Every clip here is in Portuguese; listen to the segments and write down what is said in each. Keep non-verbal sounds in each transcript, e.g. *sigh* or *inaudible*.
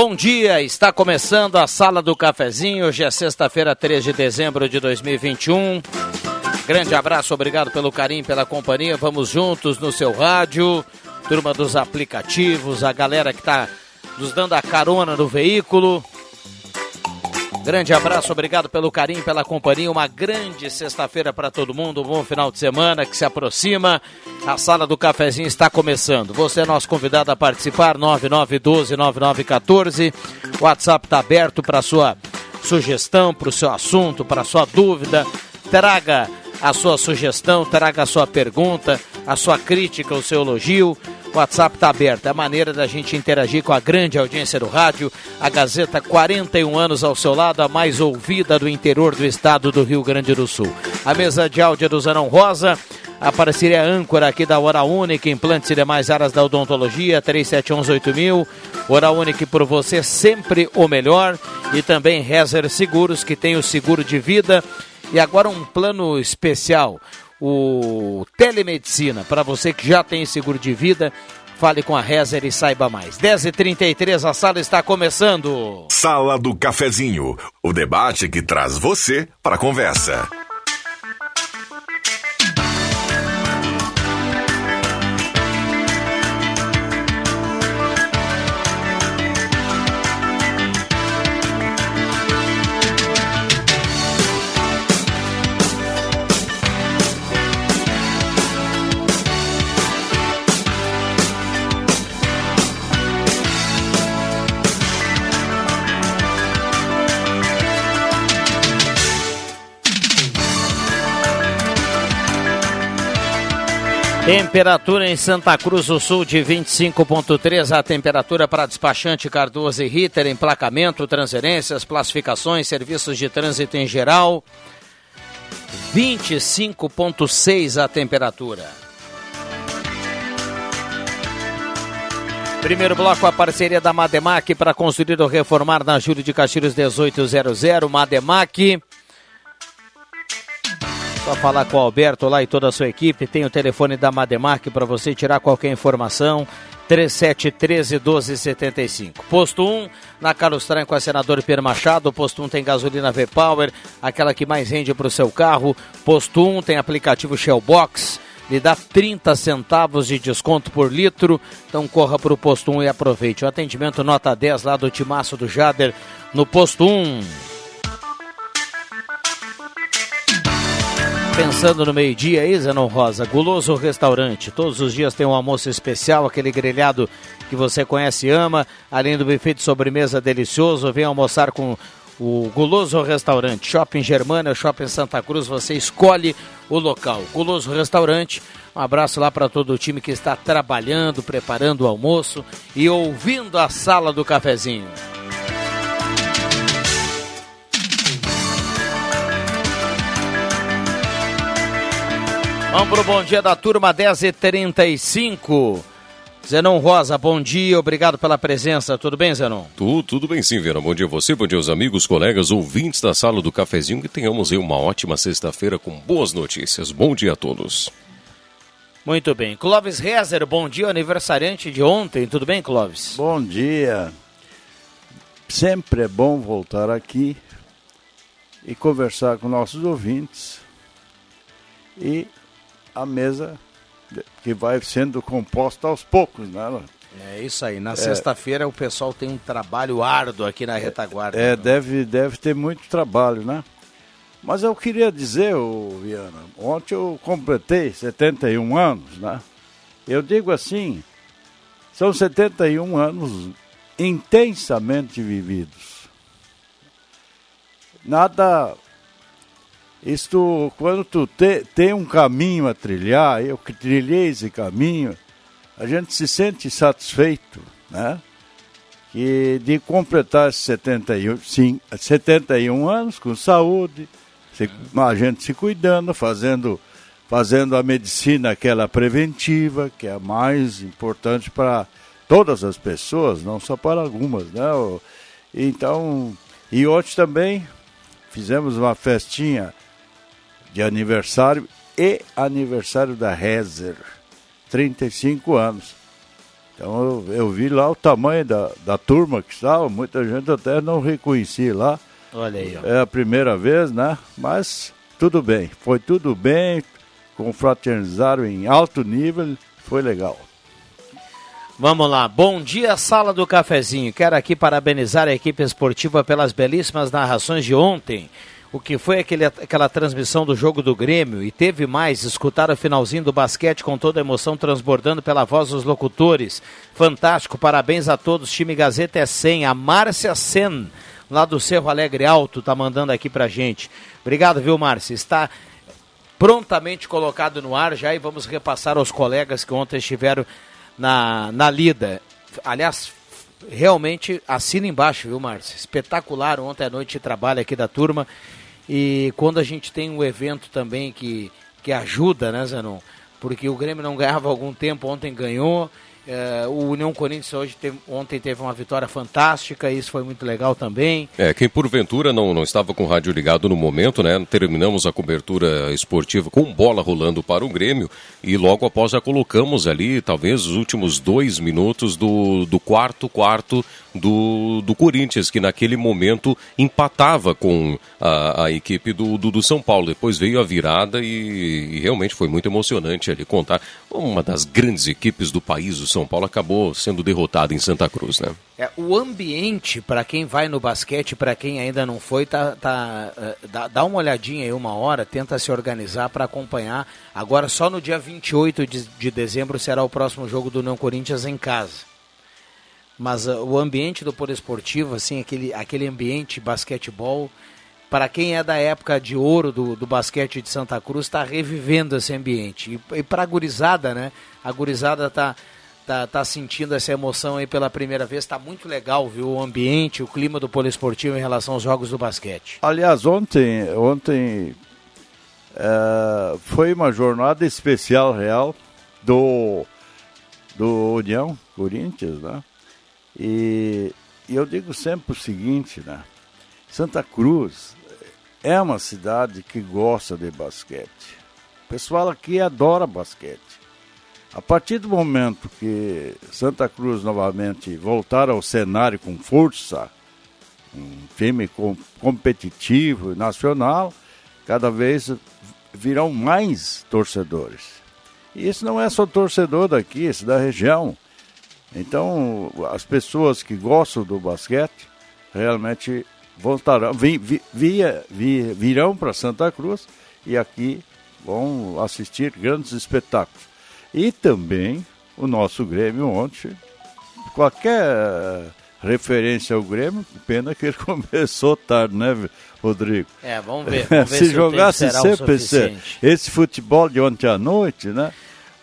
Bom dia. Está começando a Sala do Cafezinho. Hoje é sexta-feira, 3 de dezembro de 2021. Grande abraço, obrigado pelo carinho, pela companhia. Vamos juntos no seu rádio. Turma dos aplicativos, a galera que está nos dando a carona no veículo. Grande abraço, obrigado pelo carinho, pela companhia. Uma grande sexta-feira para todo mundo. Um bom final de semana que se aproxima. A sala do cafezinho está começando. Você é nosso convidado a participar. 9912-9914. O WhatsApp está aberto para sua sugestão, para o seu assunto, para sua dúvida. Traga a sua sugestão, traga a sua pergunta, a sua crítica, o seu elogio. O WhatsApp está aberto, é a maneira da gente interagir com a grande audiência do rádio. A Gazeta, 41 anos ao seu lado, a mais ouvida do interior do estado do Rio Grande do Sul. A mesa de áudio é do Zanão Rosa, a parceria âncora aqui da Hora Única, implantes e demais áreas da odontologia, 37118000. Hora Única por você, sempre o melhor. E também Rezer Seguros, que tem o seguro de vida. E agora um plano especial o telemedicina. Para você que já tem seguro de vida, fale com a Rezer e saiba mais. 10h33, a sala está começando. Sala do Cafezinho, o debate que traz você para a conversa. Temperatura em Santa Cruz do Sul de 25,3. A temperatura para despachante Cardoso e Ritter, emplacamento, transferências, classificações, serviços de trânsito em geral. 25,6 a temperatura. Primeiro bloco, a parceria da Mademac para construir ou reformar na Júlio de Castilhos 1800. Mademac. Só falar com o Alberto lá e toda a sua equipe. Tem o telefone da Mademark para você tirar qualquer informação. 3713 1275. Posto 1, na Carlos Tran com a senador Pierre Machado. Posto 1 tem gasolina V-Power, aquela que mais rende para o seu carro. Posto 1 tem aplicativo Shellbox, lhe dá 30 centavos de desconto por litro. Então corra para o Posto 1 e aproveite. O atendimento nota 10 lá do Timaço do Jader no Posto 1. Pensando no meio-dia aí, Zenon Rosa, Guloso Restaurante. Todos os dias tem um almoço especial, aquele grelhado que você conhece e ama, além do buffet de sobremesa delicioso. Vem almoçar com o Guloso Restaurante. Shopping Germana, Shopping Santa Cruz, você escolhe o local. Guloso Restaurante. Um abraço lá para todo o time que está trabalhando, preparando o almoço e ouvindo a sala do cafezinho. Vamos pro bom dia da turma 10 e 35 Zenon Rosa, bom dia, obrigado pela presença. Tudo bem, Zenon? Tudo, tudo bem sim, Vera. Bom dia a você, bom dia aos amigos, colegas, ouvintes da sala do cafezinho. Que tenhamos aí uma ótima sexta-feira com boas notícias. Bom dia a todos. Muito bem. Clóvis Rezer, bom dia, aniversariante de ontem. Tudo bem, Clóvis? Bom dia. Sempre é bom voltar aqui e conversar com nossos ouvintes. E a mesa que vai sendo composta aos poucos, né? É isso aí. Na é, sexta-feira o pessoal tem um trabalho árduo aqui na retaguarda. É, deve, deve ter muito trabalho, né? Mas eu queria dizer, ô, Viana, ontem eu completei 71 anos, né? Eu digo assim, são 71 anos intensamente vividos. Nada isto, quando tu te, tem um caminho a trilhar, eu que trilhei esse caminho, a gente se sente satisfeito, né? Que de completar 71, sim, 71 anos com saúde, se, a gente se cuidando, fazendo, fazendo a medicina aquela preventiva, que é a mais importante para todas as pessoas, não só para algumas, né? Então, e hoje também fizemos uma festinha de aniversário e aniversário da Rezer, 35 anos. Então eu, eu, vi lá o tamanho da, da turma que estava, muita gente até não reconhecia lá. Olha aí. Ó. É a primeira vez, né? Mas tudo bem, foi tudo bem, confraternizaram em alto nível, foi legal. Vamos lá, bom dia, sala do cafezinho. Quero aqui parabenizar a equipe esportiva pelas belíssimas narrações de ontem o que foi aquele, aquela transmissão do jogo do Grêmio e teve mais, escutar o finalzinho do basquete com toda a emoção transbordando pela voz dos locutores. Fantástico, parabéns a todos. Time Gazeta é 100. A Márcia Sen, lá do Cerro Alegre Alto, tá mandando aqui pra gente. Obrigado, viu, Márcia? Está prontamente colocado no ar já e vamos repassar aos colegas que ontem estiveram na, na lida. Aliás, realmente assina embaixo, viu, Márcia? Espetacular ontem à noite de trabalho aqui da turma. E quando a gente tem um evento também que, que ajuda, né, Zanon? Porque o Grêmio não ganhava algum tempo, ontem ganhou. É, o União Corinthians hoje teve, ontem teve uma vitória fantástica, isso foi muito legal também. É, quem porventura não, não estava com o rádio ligado no momento, né? Terminamos a cobertura esportiva com bola rolando para o Grêmio e logo após já colocamos ali, talvez, os últimos dois minutos do, do quarto quarto do, do Corinthians, que naquele momento empatava com a, a equipe do, do, do, São Paulo. Depois veio a virada e, e, realmente foi muito emocionante ali contar. Uma das grandes equipes do país, o São Paulo, acabou sendo derrotado em Santa Cruz, né? É, o ambiente, para quem vai no basquete, para quem ainda não foi, tá, tá, uh, dá, dá, uma olhadinha aí uma hora, tenta se organizar para acompanhar. Agora, só no dia 28 de, de dezembro será o próximo jogo do Não Corinthians em casa mas uh, o ambiente do Esportivo, assim, aquele, aquele ambiente basquetebol, para quem é da época de ouro do, do basquete de Santa Cruz, está revivendo esse ambiente. E, e para a gurizada, né? A gurizada está tá, tá sentindo essa emoção aí pela primeira vez. Está muito legal, viu? O ambiente, o clima do Esportivo em relação aos jogos do basquete. Aliás, ontem, ontem é, foi uma jornada especial real do, do União Corinthians, né? E, e eu digo sempre o seguinte, né? Santa Cruz é uma cidade que gosta de basquete. O pessoal aqui adora basquete. A partir do momento que Santa Cruz novamente voltar ao cenário com força, um time com, competitivo nacional, cada vez virão mais torcedores. E isso não é só torcedor daqui, isso da região. Então, as pessoas que gostam do basquete realmente voltarão, vi, vi, via, vi, virão para Santa Cruz e aqui vão assistir grandes espetáculos. E também o nosso Grêmio ontem, qualquer referência ao Grêmio, pena que ele *laughs* começou tarde, né, Rodrigo? É, vamos ver. *laughs* Vamos ver se, se jogasse sempre esse, esse futebol de ontem à noite, né?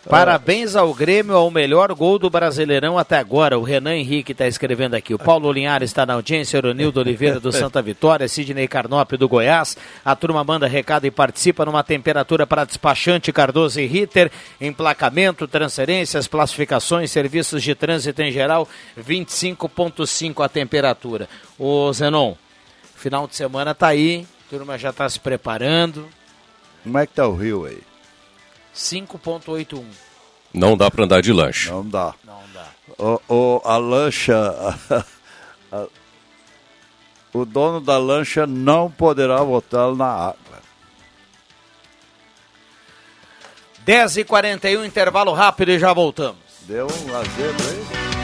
Parabéns ao Grêmio ao melhor gol do Brasileirão até agora. O Renan Henrique está escrevendo aqui. O Paulo Linhares está na audiência, o Ronildo Oliveira do Santa Vitória, Sidney Carnop do Goiás. A turma manda recado e participa numa temperatura para despachante Cardoso e Ritter, emplacamento, transferências, classificações, serviços de trânsito em geral, 25.5 a temperatura. O Zenon, final de semana tá aí, a turma já está se preparando. Como é que tá o Rio aí? 5.81. Não dá para andar de lancha. Não dá. Não dá. O, o, a lancha. a- *laughs* a- o dono da lancha não poderá botar na água. 10 e 41 intervalo rápido e já voltamos. Deu um azedo aí?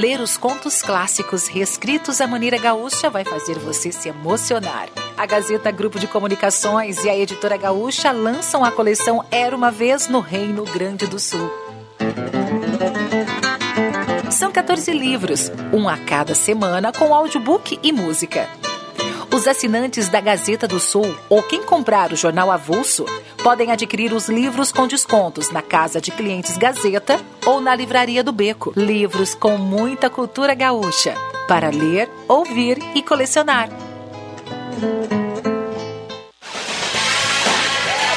Ler os contos clássicos reescritos à maneira gaúcha vai fazer você se emocionar. A Gazeta Grupo de Comunicações e a Editora Gaúcha lançam a coleção Era uma Vez no Reino Grande do Sul. São 14 livros, um a cada semana com audiobook e música. Os assinantes da Gazeta do Sul ou quem comprar o jornal avulso podem adquirir os livros com descontos na Casa de Clientes Gazeta ou na Livraria do Beco. Livros com muita cultura gaúcha para ler, ouvir e colecionar.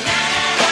na, na, na, na.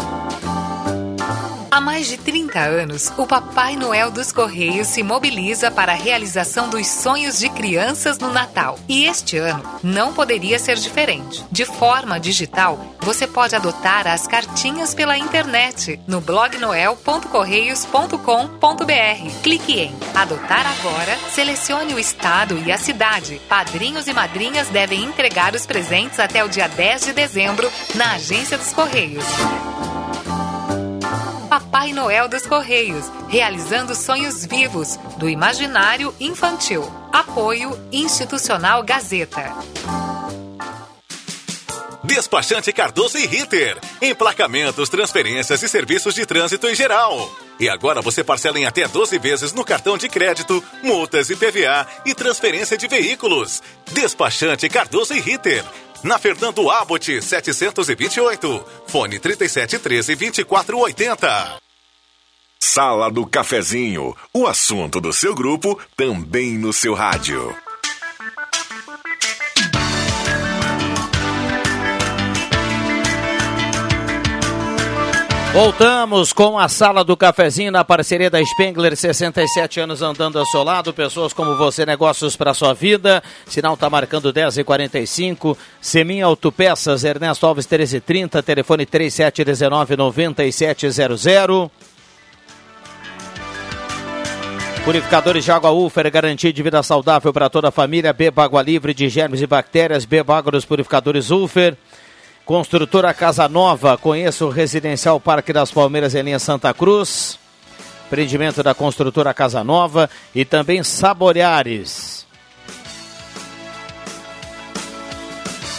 Há mais de 30 anos, o Papai Noel dos Correios se mobiliza para a realização dos sonhos de crianças no Natal. E este ano não poderia ser diferente. De forma digital, você pode adotar as cartinhas pela internet no blognoel.correios.com.br. Clique em Adotar agora, selecione o estado e a cidade. Padrinhos e madrinhas devem entregar os presentes até o dia 10 de dezembro na Agência dos Correios. Papai Noel dos Correios, realizando sonhos vivos do imaginário infantil. Apoio Institucional Gazeta. Despachante Cardoso e Ritter. Emplacamentos, transferências e serviços de trânsito em geral. E agora você parcela em até 12 vezes no cartão de crédito, multas e PVA e transferência de veículos. Despachante Cardoso e Ritter. Na Fernando Abbott 728. Fone 3713 2480. Sala do Cafezinho, o assunto do seu grupo também no seu rádio. Voltamos com a sala do cafezinho na parceria da Spengler, 67 anos andando ao seu lado, pessoas como você, negócios para sua vida. Sinal tá marcando 10 e 45 Semin Autopeças, Ernesto Alves 1330, telefone 3719 9700. Purificadores de água Ufer, garantia de vida saudável para toda a família. Beba água livre de germes e bactérias. Beba água dos purificadores Ufer. Construtora Casa Nova, conheça o Residencial Parque das Palmeiras em linha Santa Cruz. Empreendimento da construtora Casa Nova e também Saboreares.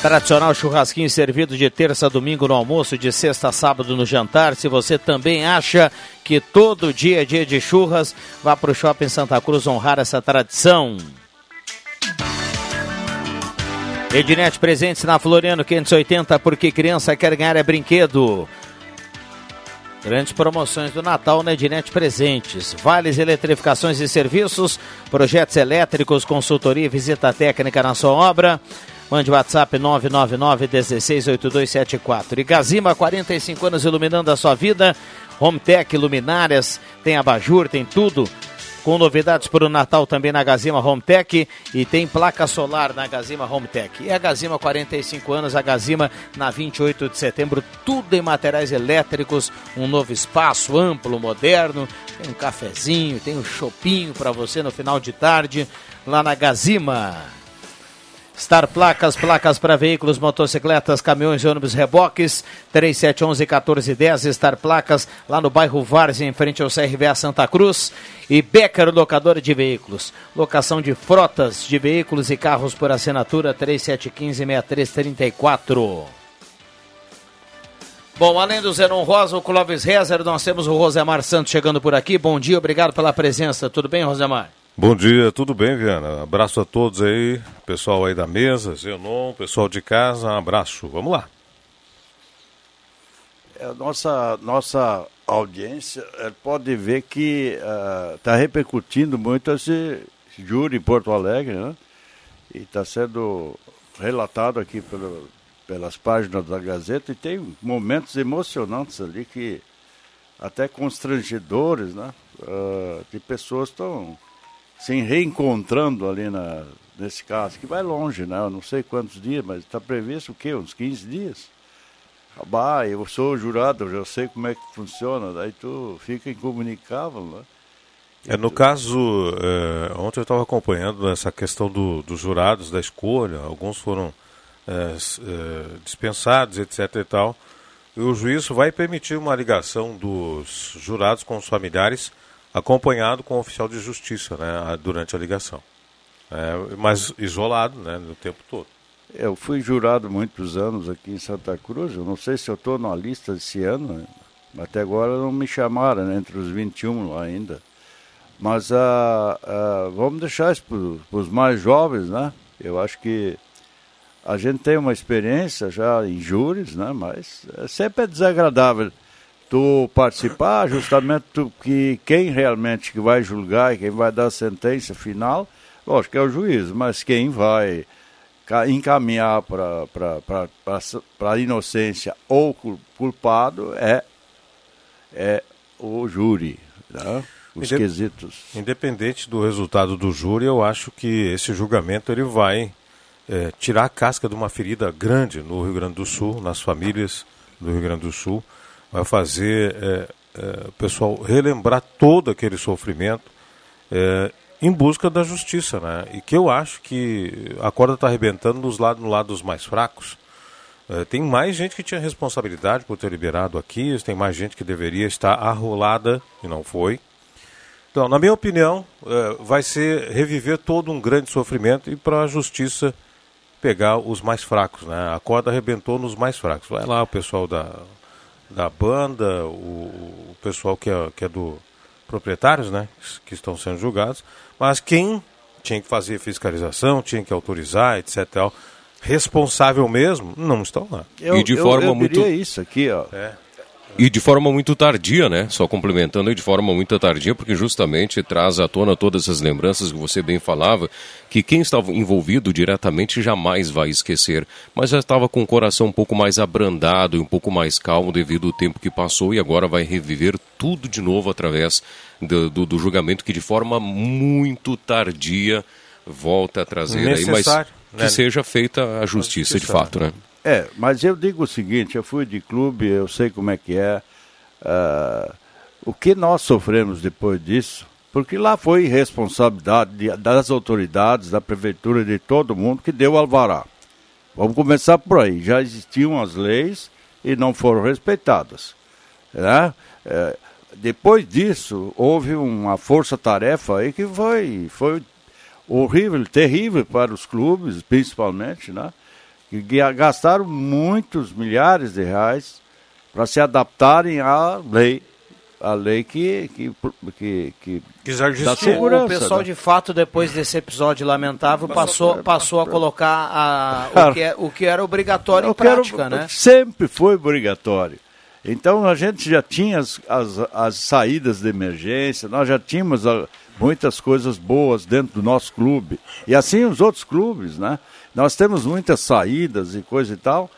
Tradicional churrasquinho servido de terça a domingo no almoço, de sexta a sábado no jantar. Se você também acha que todo dia é dia de churras, vá para o Shopping Santa Cruz honrar essa tradição. Ednet presentes na Floriano 580, porque criança quer ganhar é brinquedo. Grandes promoções do Natal na Ednet Presentes. Vales eletrificações e serviços, projetos elétricos, consultoria e visita técnica na sua obra. Mande WhatsApp 999 168274. E Gazima, 45 anos iluminando a sua vida. Hometech, luminárias, tem abajur, tem tudo. Com novidades para o Natal também na Gazima Hometech e tem placa solar na Gazima Hometech. E a Gazima 45 anos, a Gazima na 28 de setembro, tudo em materiais elétricos, um novo espaço amplo, moderno, tem um cafezinho, tem um chopinho para você no final de tarde lá na Gazima. Star Placas, placas para veículos, motocicletas, caminhões, ônibus, reboques, 3711-1410, Star Placas, lá no bairro Várzea, em frente ao CRVA Santa Cruz. E Becker, locadora de veículos. Locação de frotas de veículos e carros por assinatura, 3715-6334. Bom, além do Zenon Rosa, o Clóvis Rezer, nós temos o Rosemar Santos chegando por aqui. Bom dia, obrigado pela presença. Tudo bem, Rosemar? Bom dia, tudo bem, Viana? Abraço a todos aí, pessoal aí da mesa, Zenon, pessoal de casa, um abraço. Vamos lá. A É, nossa, nossa audiência eh, pode ver que está repercutindo muito esse júri em Porto Alegre, né? E está sendo relatado aqui pelo, pelas páginas da Gazeta e tem momentos emocionantes ali que até constrangedores, né? Ah, de pessoas estão se reencontrando ali na, nesse caso, que vai longe, né? Eu não sei quantos dias, mas está previsto o quê? Uns 15 dias? Bah, eu sou jurado, eu já sei como é que funciona, daí tu fica incomunicável, né? É, no caso, é, ontem eu estava acompanhando essa questão do, dos jurados da escolha, alguns foram é, é, dispensados, etc e tal, e o juiz vai permitir uma ligação dos jurados com os familiares, acompanhado com o oficial de justiça, né, durante a ligação. É, mas isolado, né, no tempo todo. Eu fui jurado muitos anos aqui em Santa Cruz, eu não sei se eu estou na lista esse ano, até agora não me chamaram né, entre os 21 lá ainda. Mas ah, ah, vamos deixar isso para os mais jovens, né? Eu acho que a gente tem uma experiência já em júris, né? Mas é, sempre é desagradável tu participar, justamente tu, que quem realmente que vai julgar e quem vai dar a sentença final, lógico que é o juiz, mas quem vai ca- encaminhar para a inocência ou cul- culpado é, é o júri, né? os Inde- quesitos. Independente do resultado do júri, eu acho que esse julgamento ele vai é, tirar a casca de uma ferida grande no Rio Grande do Sul, nas famílias do Rio Grande do Sul, vai fazer é, é, o pessoal relembrar todo aquele sofrimento é, em busca da justiça, né? E que eu acho que a corda está arrebentando nos lados, no lado dos mais fracos. É, tem mais gente que tinha responsabilidade por ter liberado aqui, tem mais gente que deveria estar arrolada e não foi. Então, na minha opinião, eh, vai ser reviver todo um grande sofrimento e para a justiça pegar os mais fracos. Né? A corda arrebentou nos mais fracos. Vai lá o pessoal da, da banda, o, o pessoal que é, que é do proprietários, né? que estão sendo julgados, mas quem tinha que fazer fiscalização, tinha que autorizar, etc. tal, Responsável mesmo, não estão lá. Eu, E de eu- forma eu muito- isso aqui, ó. É. E de forma muito tardia, né? Só complementando aí de forma muito tardia, porque justamente traz à tona todas essas lembranças que você bem falava, que quem estava envolvido diretamente jamais vai esquecer, mas já estava com o coração um pouco mais abrandado e um pouco mais calmo devido ao tempo que passou e agora vai reviver tudo de novo através do, do- do julgamento que de forma muito tardia volta a trazer aí, mas Necessário, que né? seja feita a justiça de fato, né? É, mas eu digo o seguinte, eu fui de clube, eu sei como é que é. ah, o que nós sofremos depois disso, porque lá foi responsabilidade de- das autoridades, da prefeitura, de todo mundo que deu alvará. Vamos começar por aí. Já existiam as leis e não foram respeitadas. Né? É, depois disso, houve uma força-tarefa aí que foi, foi horrível, terrível para os clubes, principalmente, né? Que gastaram muitos milhares de reais para se adaptarem à lei a lei que que que, que, que dá segurança. O pessoal né? de fato depois desse episódio lamentável passou passou a colocar a, o, que é, o que era obrigatório em prática, quero, né? Sempre foi obrigatório. Então a gente já tinha as, as, as saídas de emergência, nós já tínhamos a, muitas coisas boas dentro do nosso clube. E assim os outros clubes, né? Nós temos muitas saídas e coisa e tal.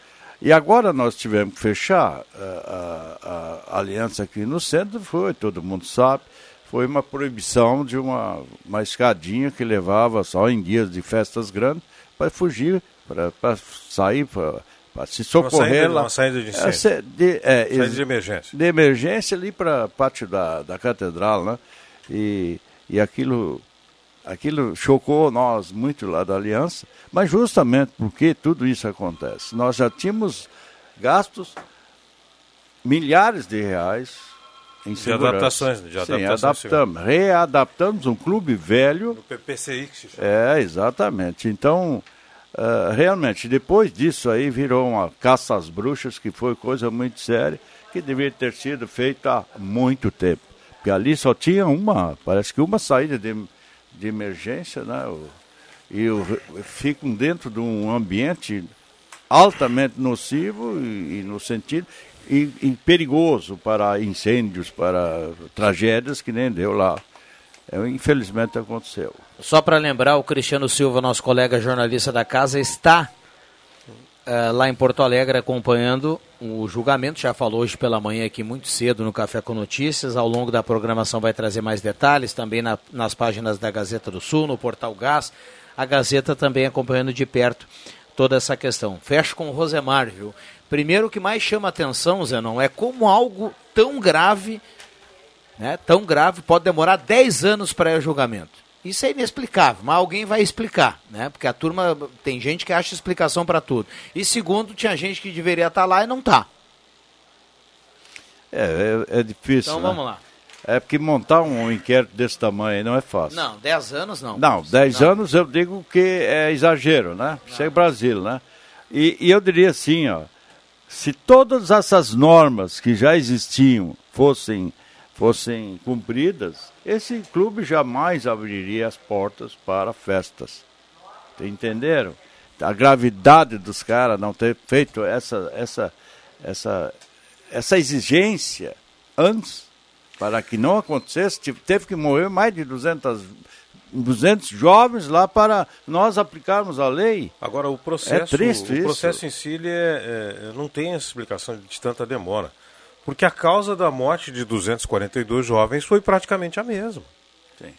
E agora nós tivemos que fechar a, a, a, aliança aqui no centro, foi, todo mundo sabe, foi uma proibição de uma, uma escadinha que levava só em dias de festas grandes para fugir, para sair, para se socorrer uma saída, lá. Uma saída de. É, de, é, saída de emergência. De emergência ali para pátio da, da catedral, né? E, e aquilo Aquilo chocou nós muito lá da Aliança, mas justamente porque tudo isso acontece. Nós já tínhamos gastos milhares de reais em de adaptações, de adaptações. Sim, adaptamos, readaptamos um clube velho. No PPCI que se chama. É, exatamente. Então, uh, realmente, depois disso aí virou uma caça às bruxas, que foi coisa muito séria, que deveria ter sido feita há muito tempo. Porque ali só tinha uma, parece que uma saída de de emergência, né? e ficam dentro de um ambiente altamente nocivo e, e no sentido e, e, perigoso para incêndios, para tragédias que nem deu lá. É, infelizmente aconteceu. Só para lembrar, o Cristiano Silva, nosso colega jornalista da casa, está uh, lá em Porto Alegre acompanhando o julgamento. Já falou hoje pela manhã aqui muito cedo no Café com Notícias. Ao longo da programação vai trazer mais detalhes também na, nas páginas da Gazeta do Sul, no Portal Gás. A Gazeta também acompanhando de perto toda essa questão. Fecho com o Rosemar, viu? Primeiro o que mais chama atenção, Zenon, é como algo tão grave, né, tão grave, pode demorar 10 anos para julgamento. Isso é inexplicável, mas alguém vai explicar, né? Porque a turma tem gente que acha explicação para tudo. E segundo, tinha gente que deveria estar tá lá e não está. É, é, é, difícil. Então né? vamos lá. É porque montar um inquérito desse tamanho não é fácil. Não, 10 anos não. Não, 10 anos eu digo que é exagero, né? Isso é Brasil, né? E, e eu diria assim, ó, se todas essas normas que já existiam fossem fossem cumpridas, esse clube jamais abriria as portas para festas. Entenderam? A gravidade dos caras não ter feito essa, essa, essa, essa exigência antes, para que não acontecesse, teve que morrer mais de 200, 200 jovens lá para nós aplicarmos a lei. Agora, o processo, é triste o, o processo em si é, é, não tem essa explicação de tanta demora. Porque a causa da morte de 242 jovens foi praticamente a mesma. Sim.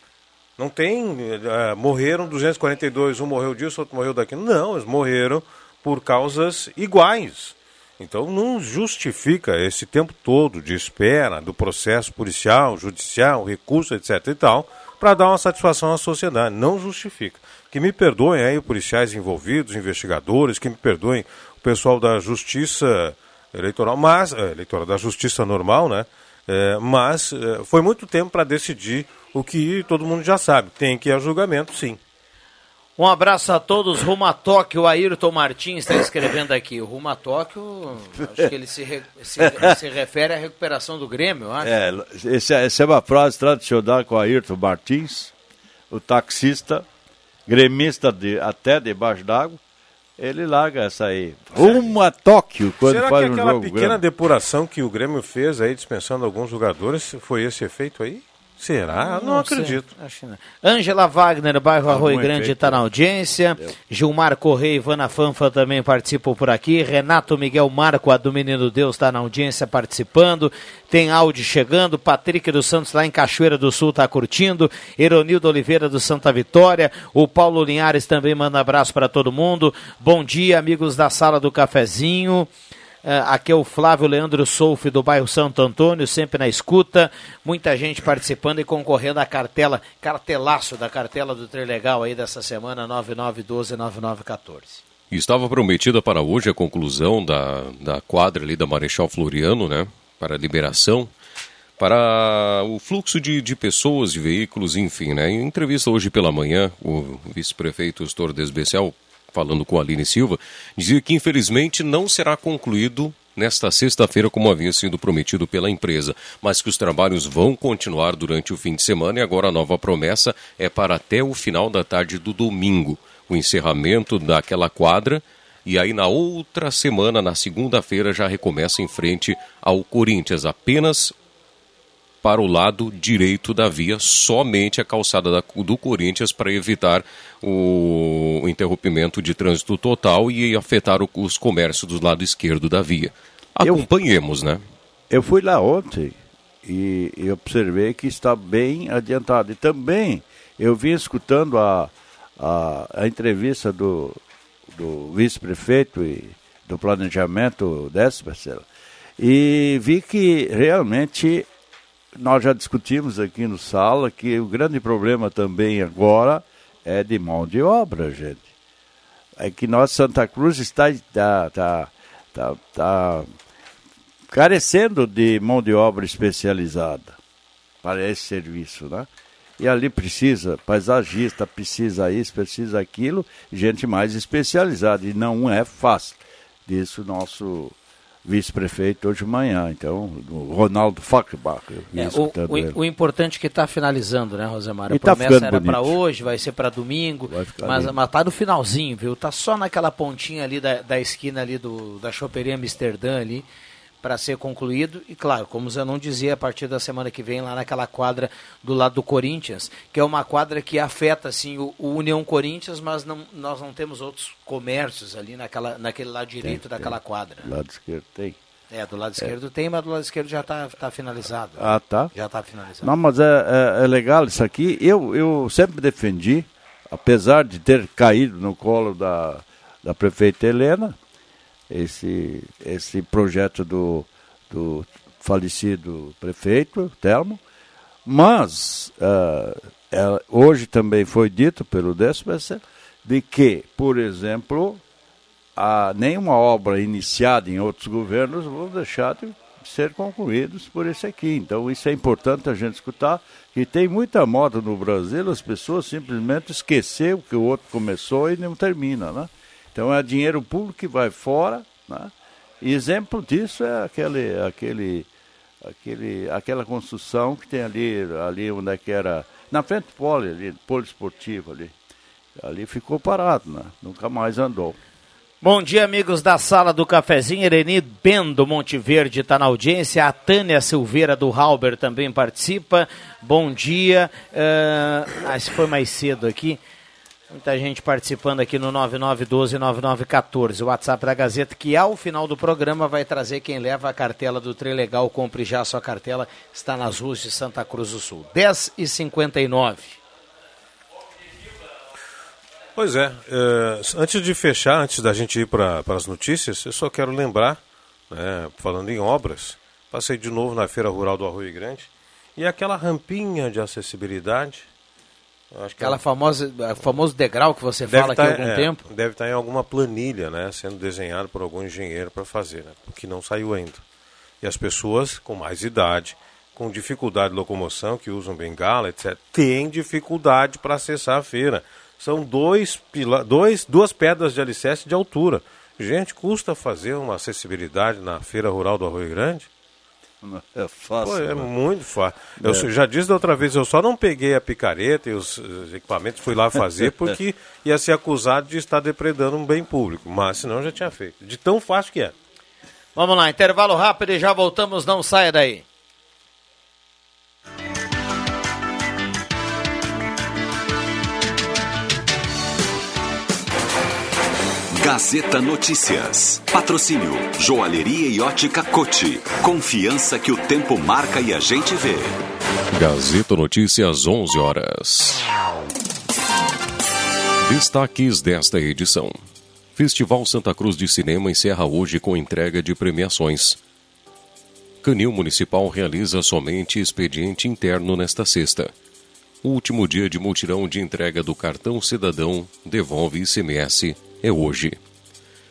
Não tem. Uh, morreram 242, um morreu disso, outro morreu daquilo. Não, eles morreram por causas iguais. Então não justifica esse tempo todo de espera do processo policial, judicial, recurso, etc. e tal, para dar uma satisfação à sociedade. Não justifica. Que me perdoem aí os policiais envolvidos, investigadores, que me perdoem o pessoal da justiça eleitoral, mas é, eleitoral da justiça normal, né? É, mas é, foi muito tempo para decidir o que todo mundo já sabe. Tem que ir a julgamento, sim. Um abraço a todos. Rumo a Tóquio, o Ayrton Martins está escrevendo aqui. O Rumo a Tóquio, acho que ele se, re, se, se, refere à recuperação do Grêmio, acho. É, esse, essa é uma frase tradicional com o Ayrton Martins, o taxista, gremista de, até debaixo d'água, ele larga essa aí. Rumo a Tóquio, quando Será faz que aquela um jogo pequena grande. depuração que o Grêmio fez aí, dispensando alguns jogadores, foi esse efeito aí? Será? Não, não acredito. Ângela Wagner, bairro Arroio Grande, está na audiência. Gilmar Correia e Ivana Fanfa também participam por aqui. Renato Miguel Marco, a do Menino Deus, está na audiência participando. Tem áudio chegando. Patrick dos Santos, lá em Cachoeira do Sul, está curtindo. Eronildo Oliveira do Santa Vitória. O Paulo Linhares também manda abraço para todo mundo. Bom dia, amigos da sala do cafezinho. Uh, aqui é o Flávio Leandro Solfi do bairro Santo Antônio, sempre na escuta. Muita gente participando e concorrendo à cartela, cartelaço da cartela do Trilegal aí dessa semana, 9912-9914. Estava prometida para hoje a conclusão da, da quadra ali da Marechal Floriano, né? Para liberação, para o fluxo de, de pessoas, de veículos, enfim, né? Em entrevista hoje pela manhã, o vice-prefeito Estor Desbecial, falando com a Aline Silva, dizia que infelizmente não será concluído nesta sexta-feira, como havia sido prometido pela empresa, mas que os trabalhos vão continuar durante o fim de semana e agora a nova promessa é para até o final da tarde do domingo o encerramento daquela quadra. E aí, na outra semana, na segunda-feira, já recomeça em frente ao Corinthians, apenas para o lado direito da via, somente a calçada da, do Corinthians para evitar o, interrompimento de trânsito total e afetar o, os comércios do lado esquerdo da via. Acompanhemos, eu, né? Eu fui lá ontem e, e observei que está bem adiantado. E também eu vim escutando a, a, a entrevista do, do vice-prefeito e do planejamento dessa parcela e vi que realmente nós já discutimos aqui no sala que o grande problema também agora é de mão de obra, gente. É que nós, Santa Cruz, está, está, está, está, está carecendo de mão de obra especializada para esse serviço, né? E ali precisa paisagista, precisa isso, precisa aquilo, gente mais especializada. E não é fácil. Disse o nosso vice-prefeito hoje de manhã, então, o Ronaldo Fachbach. É, o, o, o, importante é que está finalizando, né, Rosemar? A e tá promessa tá era para hoje, vai ser para domingo, mas, mas tá no finalzinho, viu? Tá só naquela pontinha ali da, da esquina ali do, da choperia Amsterdã ali, para ser concluído. E claro, como o Zanon dizia, a partir da semana que vem, lá naquela quadra do lado do Corinthians, que é uma quadra que afeta assim, o, o União Corinthians, mas não, nós não temos outros comércios ali naquela, naquele lado direito tem, daquela tem. quadra. Do lado esquerdo tem. É, do lado esquerdo é. tem, mas do lado esquerdo já está tá finalizado. Ah, tá? Já está finalizado. Não, mas é, é, é, legal isso aqui. Eu, eu sempre defendi, apesar de ter caído no colo da, da prefeita Helena, esse, esse projeto do, do falecido prefeito, Telmo, mas uh, é, hoje também foi dito pelo DSPC de que, por exemplo, a, nenhuma obra iniciada em outros governos vão deixar de ser concluídos por esse aqui. Então isso é importante a gente escutar, que tem muita moda no Brasil, as pessoas simplesmente esqueceram que o outro começou e não termina, né? Então é dinheiro público que vai fora, né? Exemplo disso é aquele, aquele, aquele, aquela construção que tem ali, ali onde é que era, na frente do polo, ali, polo esportivo ali. Ali ficou parado, né? Nunca mais andou. Bom dia, amigos da sala do cafezinho. Ereni Ben do Monte Verde está na audiência. A Tânia Silveira do Halber também participa. Bom dia. Uh, ah, se foi mais cedo aqui. Muita gente participando aqui no 9912-9914, o WhatsApp da Gazeta, que ao final do programa vai trazer quem leva a cartela do Legal. Compre já a sua cartela, está nas ruas de Santa Cruz do Sul. 10 e 59 Pois é, é, antes de fechar, antes da gente ir para as notícias, eu só quero lembrar, né, falando em obras, passei de novo na Feira Rural do Arroio Grande, e aquela rampinha de acessibilidade Aquela é... famosa, famoso degrau que você deve fala tá, aqui há algum é, tempo? Deve estar tá em alguma planilha, né? Sendo desenhado por algum engenheiro para fazer, né? Porque não saiu ainda. E as pessoas com mais idade, com dificuldade de locomoção, que usam bengala, etc., têm dificuldade para acessar a feira. São dois, dois, duas pedras de alicerce de altura. Gente, custa fazer uma acessibilidade na feira rural do Arroio Grande? É fácil. Pô, é né? muito fácil. Eu é. já disse da outra vez, eu só não peguei a picareta e os, os equipamentos, fui lá fazer *laughs* porque ia ser acusado de estar depredando um bem público. Mas senão eu já tinha feito. De tão fácil que é. Vamos lá, intervalo rápido e já voltamos, não saia daí. Gazeta Notícias. Patrocínio Joalheria e Ótica Cote. Confiança que o tempo marca e a gente vê. Gazeta Notícias 11 horas. Destaques desta edição. Festival Santa Cruz de Cinema encerra hoje com entrega de premiações. Canil Municipal realiza somente expediente interno nesta sexta. O último dia de mutirão de entrega do cartão cidadão devolve ICMS é hoje.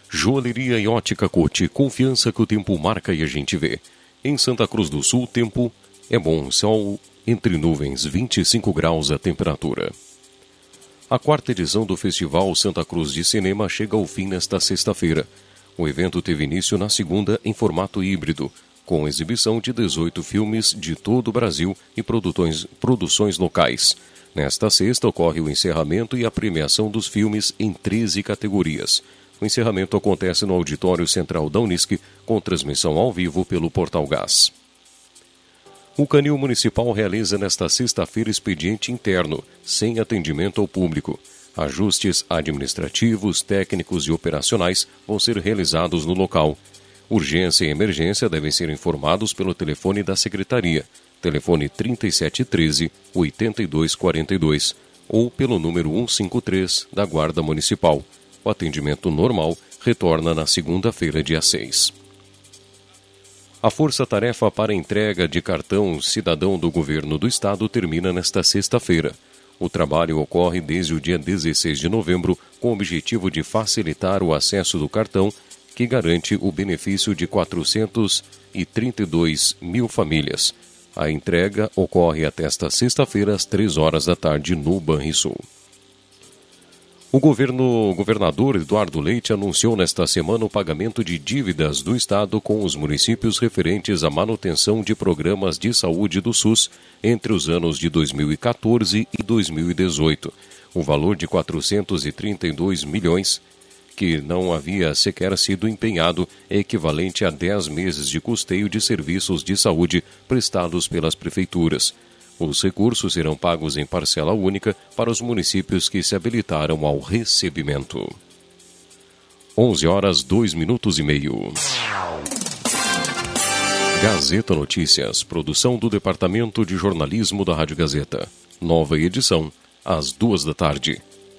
Joalheria e ótica Cote, confiança que o tempo marca e a gente vê. Em Santa Cruz do Sul, tempo é bom, sol entre nuvens, 25 graus a temperatura. A quarta edição do Festival Santa Cruz de Cinema chega ao fim nesta sexta-feira. O evento teve início na segunda em formato híbrido, com exibição de 18 filmes de todo o Brasil e produções locais. Nesta sexta ocorre o encerramento e a premiação dos filmes em 13 categorias. O encerramento acontece no Auditório Central da Unisc, com transmissão ao vivo pelo Portal Gás. O Canil Municipal realiza nesta sexta-feira expediente interno, sem atendimento ao público. Ajustes administrativos, técnicos e operacionais vão ser realizados no local. Urgência e emergência devem ser informados pelo telefone da Secretaria, telefone 3713 8242, ou pelo número 153 da Guarda Municipal. O atendimento normal retorna na segunda-feira, dia 6. A força-tarefa para entrega de cartão cidadão do governo do estado termina nesta sexta-feira. O trabalho ocorre desde o dia 16 de novembro com o objetivo de facilitar o acesso do cartão, que garante o benefício de 432 mil famílias. A entrega ocorre até esta sexta-feira às 3 horas da tarde no Banrisul. O governo governador Eduardo Leite anunciou nesta semana o pagamento de dívidas do Estado com os municípios referentes à manutenção de programas de saúde do SUS entre os anos de 2014 e 2018. O valor de 432 milhões, que não havia sequer sido empenhado, equivalente a 10 meses de custeio de serviços de saúde prestados pelas prefeituras. Os recursos serão pagos em parcela única para os municípios que se habilitaram ao recebimento. 11 horas 2 minutos e meio. Gazeta Notícias, produção do Departamento de Jornalismo da Rádio Gazeta. Nova edição, às duas da tarde.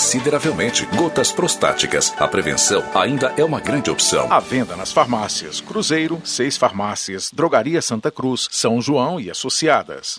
consideravelmente. Gotas prostáticas. A prevenção ainda é uma grande opção. À venda nas farmácias Cruzeiro, seis farmácias, Drogaria Santa Cruz, São João e Associadas.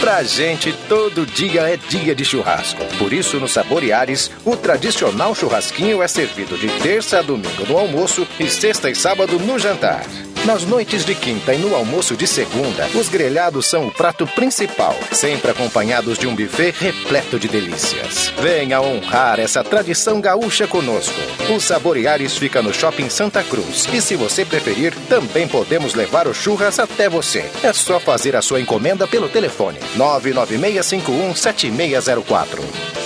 Pra gente, todo dia é dia de churrasco. Por isso, no Saboreares, o tradicional churrasquinho é servido de terça a domingo no almoço e sexta e sábado no jantar. Nas noites de quinta e no almoço de segunda, os grelhados são o prato principal, sempre acompanhados de um buffet repleto de delícias. Venha honrar essa tradição gaúcha conosco. O Saboreares fica no Shopping Santa Cruz. E se você preferir, também podemos levar o churras até você. É só fazer a sua encomenda pelo telefone 996517604.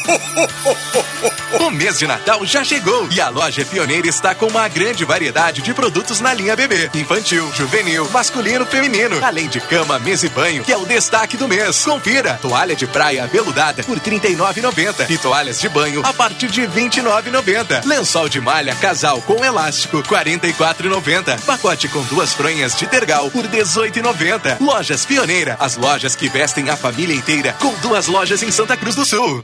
O mês de Natal já chegou e a loja Pioneira está com uma grande variedade de produtos na linha bebê, infantil, juvenil, masculino, feminino, além de cama, mesa e banho, que é o destaque do mês. Confira: toalha de praia veludada por R$ 39,90 e toalhas de banho a partir de R$ 29,90. Lençol de malha casal com elástico R$ 44,90. Pacote com duas fronhas de tergal por R$ 18,90. Lojas Pioneira, as lojas que vestem a família inteira, com duas lojas em Santa Cruz do Sul.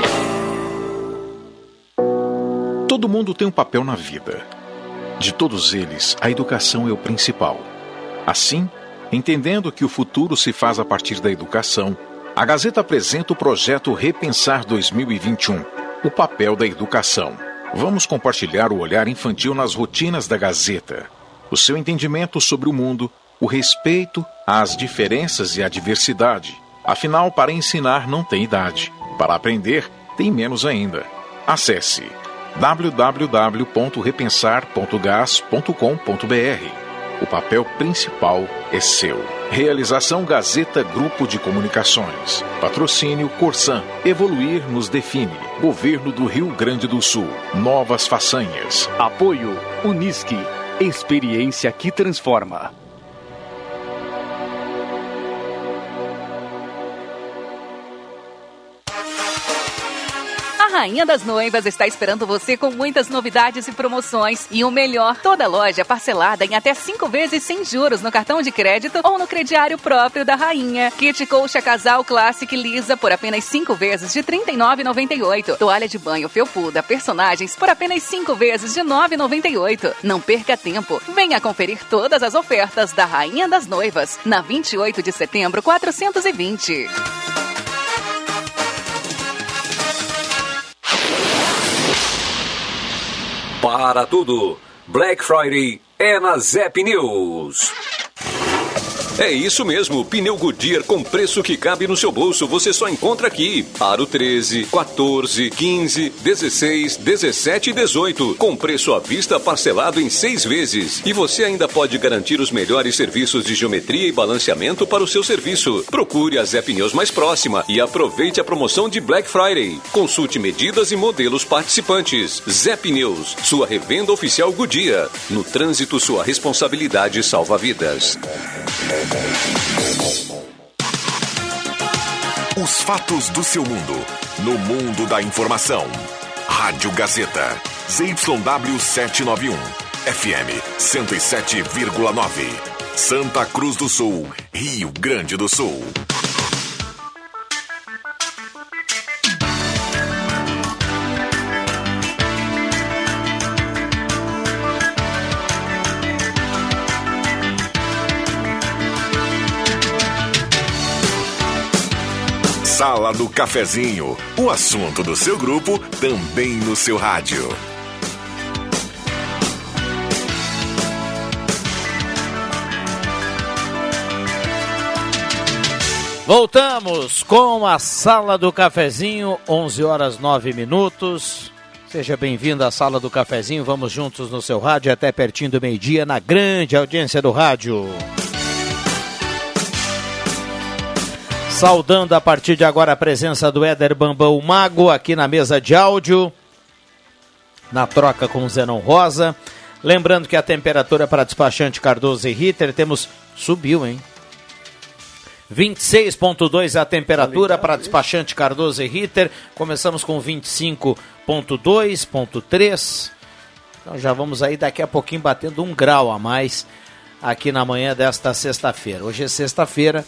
Todo mundo tem um papel na vida. De todos eles, a educação é o principal. Assim, entendendo que o futuro se faz a partir da educação, a Gazeta apresenta o projeto Repensar 2021 o papel da educação. Vamos compartilhar o olhar infantil nas rotinas da Gazeta, o seu entendimento sobre o mundo, o respeito às diferenças e à diversidade. Afinal, para ensinar não tem idade, para aprender tem menos ainda. Acesse www.repensar.gas.com.br. O papel principal é seu. Realização Gazeta Grupo de Comunicações. Patrocínio Corsan. Evoluir nos define. Governo do Rio Grande do Sul. Novas façanhas. Apoio Unisque. Experiência que transforma. Rainha das Noivas está esperando você com muitas novidades e promoções. E o melhor, toda loja parcelada em até cinco vezes sem juros no cartão de crédito ou no crediário próprio da Rainha. Kit Colcha Casal Classic Lisa por apenas cinco vezes de R$ 39,98. Toalha de banho Felpuda Personagens por apenas cinco vezes de R$ 9,98. Não perca tempo. Venha conferir todas as ofertas da Rainha das Noivas na 28 de setembro 420. Para tudo, Black Friday é na Zep News. É isso mesmo, pneu Goodyear com preço que cabe no seu bolso, você só encontra aqui. Aro 13, 14, 15, 16, 17 e 18, com preço à vista parcelado em seis vezes. E você ainda pode garantir os melhores serviços de geometria e balanceamento para o seu serviço. Procure a Zé Pneus mais próxima e aproveite a promoção de Black Friday. Consulte medidas e modelos participantes. Zé Pneus, sua revenda oficial Goodyear. No trânsito, sua responsabilidade salva vidas. Os fatos do seu mundo. No mundo da informação. Rádio Gazeta. ZYW 791. FM 107,9. Santa Cruz do Sul. Rio Grande do Sul. Sala do Cafezinho. O assunto do seu grupo também no seu rádio. Voltamos com a Sala do Cafezinho, 11 horas 9 minutos. Seja bem-vindo à Sala do Cafezinho. Vamos juntos no seu rádio até pertinho do meio-dia na grande audiência do rádio. Saudando a partir de agora a presença do Éder Bambão Mago aqui na mesa de áudio, na troca com o Zenon Rosa. Lembrando que a temperatura para despachante Cardoso e Ritter temos subiu, hein? 26.2 a temperatura para despachante Cardoso e Ritter. Começamos com 25.2.3. Então já vamos aí daqui a pouquinho batendo um grau a mais aqui na manhã desta sexta-feira. Hoje é sexta-feira.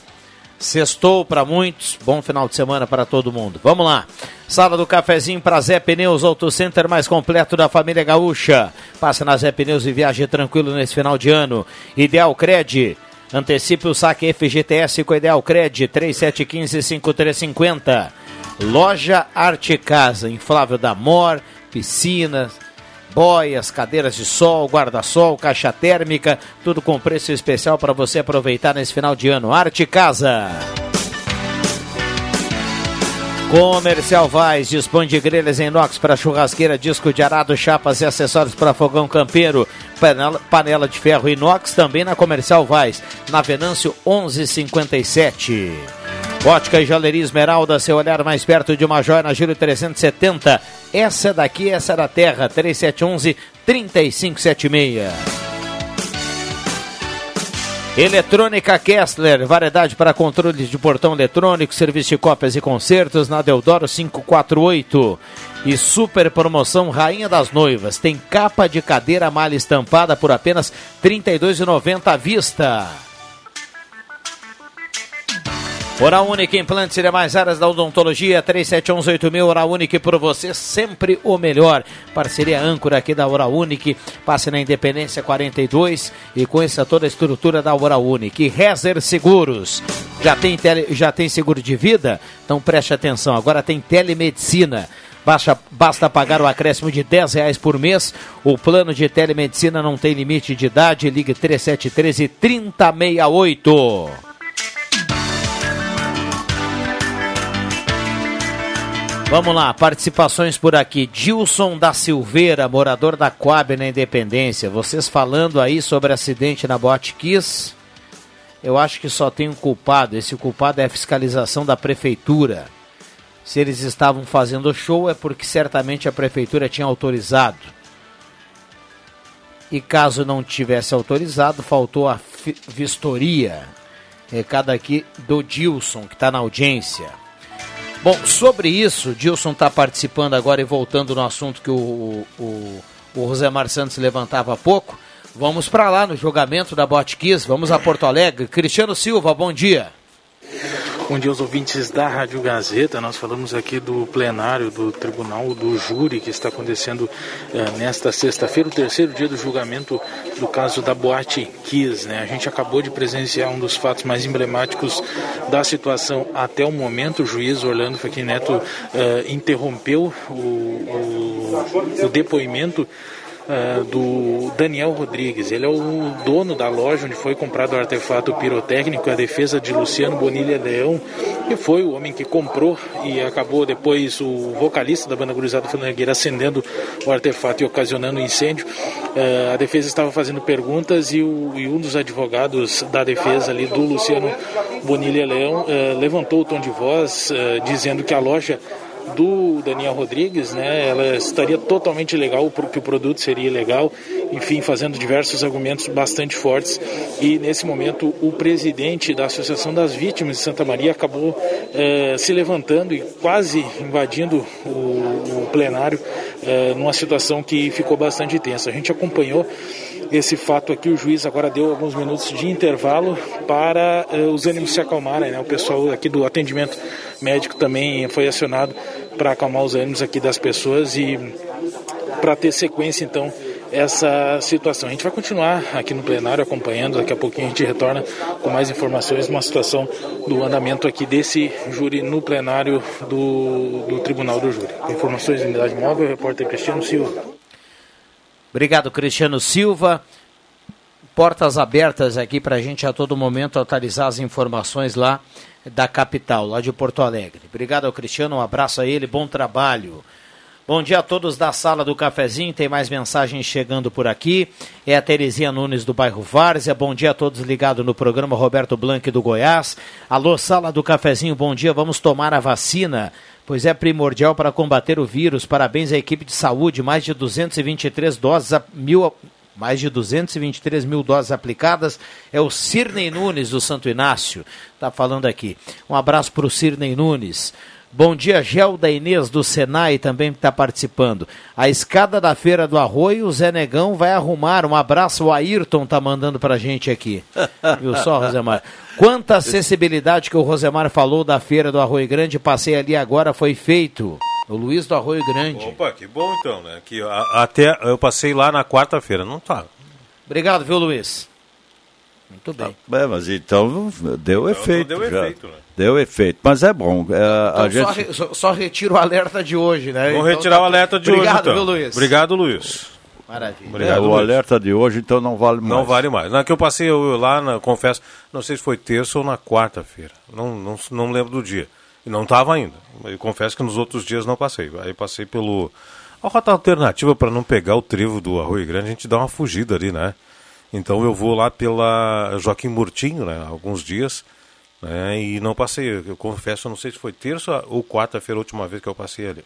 Sextou para muitos, bom final de semana para todo mundo. Vamos lá. Sala do cafezinho para Zé Pneus, Auto Center mais completo da família gaúcha. Passe na Zé Pneus e viaje tranquilo nesse final de ano. Ideal Cred. Antecipe o saque FGTS com Ideal Cred 3715-5350. Loja Arte Casa, inflável da Mor, piscinas, boias, cadeiras de sol, guarda-sol, caixa térmica, tudo com preço especial para você aproveitar nesse final de ano. Arte Casa. Comercial Vaz dispõe de grelhas em inox para churrasqueira, disco de arado, chapas e acessórios para fogão campeiro, panela, panela de ferro inox também na Comercial Vaz, na Venâncio 1157. Ótica e Joalheria Esmeralda, seu olhar mais perto de uma joia na Júlio 370. Essa daqui, essa é da terra, 3711 3576. Eletrônica Kessler, variedade para controle de portão eletrônico, serviço de cópias e concertos na Deodoro 548. E super promoção Rainha das Noivas. Tem capa de cadeira malha estampada por apenas R$ 32,90 à vista. Oral Unique Implantes e demais áreas da odontologia, 37118000 Oral Unique por você, sempre o melhor. Parceria âncora aqui da Oral Unique, passe na Independência 42 e conheça toda a estrutura da Oral Unique. Rezer Seguros, já tem, tele, já tem seguro de vida? Então preste atenção, agora tem telemedicina. Basta, basta pagar o acréscimo de 10 reais por mês. O plano de telemedicina não tem limite de idade. Ligue 3713 3068. Vamos lá, participações por aqui. Dilson da Silveira, morador da Coab na Independência. Vocês falando aí sobre acidente na Boate Kiss. Eu acho que só tem um culpado. Esse culpado é a fiscalização da prefeitura. Se eles estavam fazendo show é porque certamente a prefeitura tinha autorizado. E caso não tivesse autorizado, faltou a vistoria. Recado aqui do Dilson, que está na audiência. Bom, sobre isso, Dilson está participando agora e voltando no assunto que o, o, o Rosemar Santos levantava há pouco. Vamos para lá no julgamento da Botkiss, vamos a Porto Alegre. Cristiano Silva, bom dia. Bom dia aos ouvintes da Rádio Gazeta. Nós falamos aqui do plenário do Tribunal do Júri que está acontecendo eh, nesta sexta-feira, o terceiro dia do julgamento do caso da Boate Kiss. Né? A gente acabou de presenciar um dos fatos mais emblemáticos da situação até o momento. O juiz Orlando Fachin Neto eh, interrompeu o, o, o depoimento uh, do Daniel Rodrigues. Ele é o dono da loja onde foi comprado o artefato pirotécnico, a defesa de Luciano Bonilha Leão, que foi o homem que comprou e acabou depois o vocalista da banda Gurizada Flangueira acendendo o artefato e ocasionando o incêndio. Uh, a defesa estava fazendo perguntas e, o, e, um dos advogados da defesa ali, do Luciano Bonilha Leão, uh, levantou o tom de voz dizendo que a loja do Daniel Rodrigues, né, ela estaria totalmente legal, que o produto seria legal, enfim, fazendo diversos argumentos bastante fortes. E nesse momento, o presidente da Associação das Vítimas de Santa Maria acabou eh, se levantando e quase invadindo o, o plenário eh, numa situação que ficou bastante tensa. A gente acompanhou esse fato aqui, o juiz agora deu alguns minutos de intervalo para uh, os ânimos se acalmarem, né? O pessoal aqui do atendimento médico também foi acionado para acalmar os ânimos aqui das pessoas e para ter sequência então essa situação. A gente vai continuar aqui no plenário acompanhando, daqui a pouquinho a gente retorna com mais informações, uma situação do andamento aqui desse júri no plenário do, do Tribunal do Júri. Informações da Unidade Móvel, repórter Cristiano Silva. Obrigado, Cristiano Silva. Portas abertas aqui para a gente a todo momento atualizar as informações lá da capital, lá de Porto Alegre. Obrigado ao Cristiano, um abraço a ele, bom trabalho. Bom dia a todos da sala do cafezinho, tem mais mensagens chegando por aqui. É a Terezinha Nunes do bairro Várzea. Bom dia a todos ligados no programa Roberto Blanc do Goiás. Alô, sala do cafezinho, bom dia. Vamos tomar a vacina pois é primordial para combater o vírus. Parabéns à equipe de saúde, mais de 223 doses, mil, mais de 223 mil doses aplicadas. É o Cirnei Nunes do Santo Inácio, está falando aqui. Um abraço para o Cirnei Nunes. Bom dia, Gelda Inês do Senai também está participando. A escada da Feira do Arroio, o Zé Negão vai arrumar. Um abraço, o Ayrton tá mandando pra gente aqui. *laughs* Viu só, Rosemar? Quanta acessibilidade que o Rosemar falou da Feira do Arroio Grande, passei ali agora, foi feito. O Luiz do Arroio Grande. Opa, que bom então, né? Que, a, até eu passei lá na quarta-feira, não tá. Obrigado, viu, Luiz? Muito bem. Tá, é, mas então deu então, efeito. Deu já. efeito, né? Deu efeito, mas é bom. É, então, a gente... só, re, só, só retira o alerta de hoje, né? Vamos então, retirar tá... o alerta de Obrigado, hoje. Obrigado, então. Luiz. Obrigado, Luiz. Maravilha. Obrigado, É, o Luiz. alerta de hoje, então, não vale mais. Não vale mais. Na que eu passei eu, lá, na, confesso, não sei se foi terça ou na quarta-feira. Não, não, não lembro do dia. E não estava ainda. Eu confesso que nos outros dias não passei. Aí passei pelo. A rota alternativa para não pegar o trevo do Arroio Grande, a gente dá uma fugida ali, né? Então eu vou lá pela Joaquim Murtinho, né? Alguns dias. Né? E não passei. Eu confesso, eu não sei se foi terça ou quarta-feira a última vez que eu passei ali.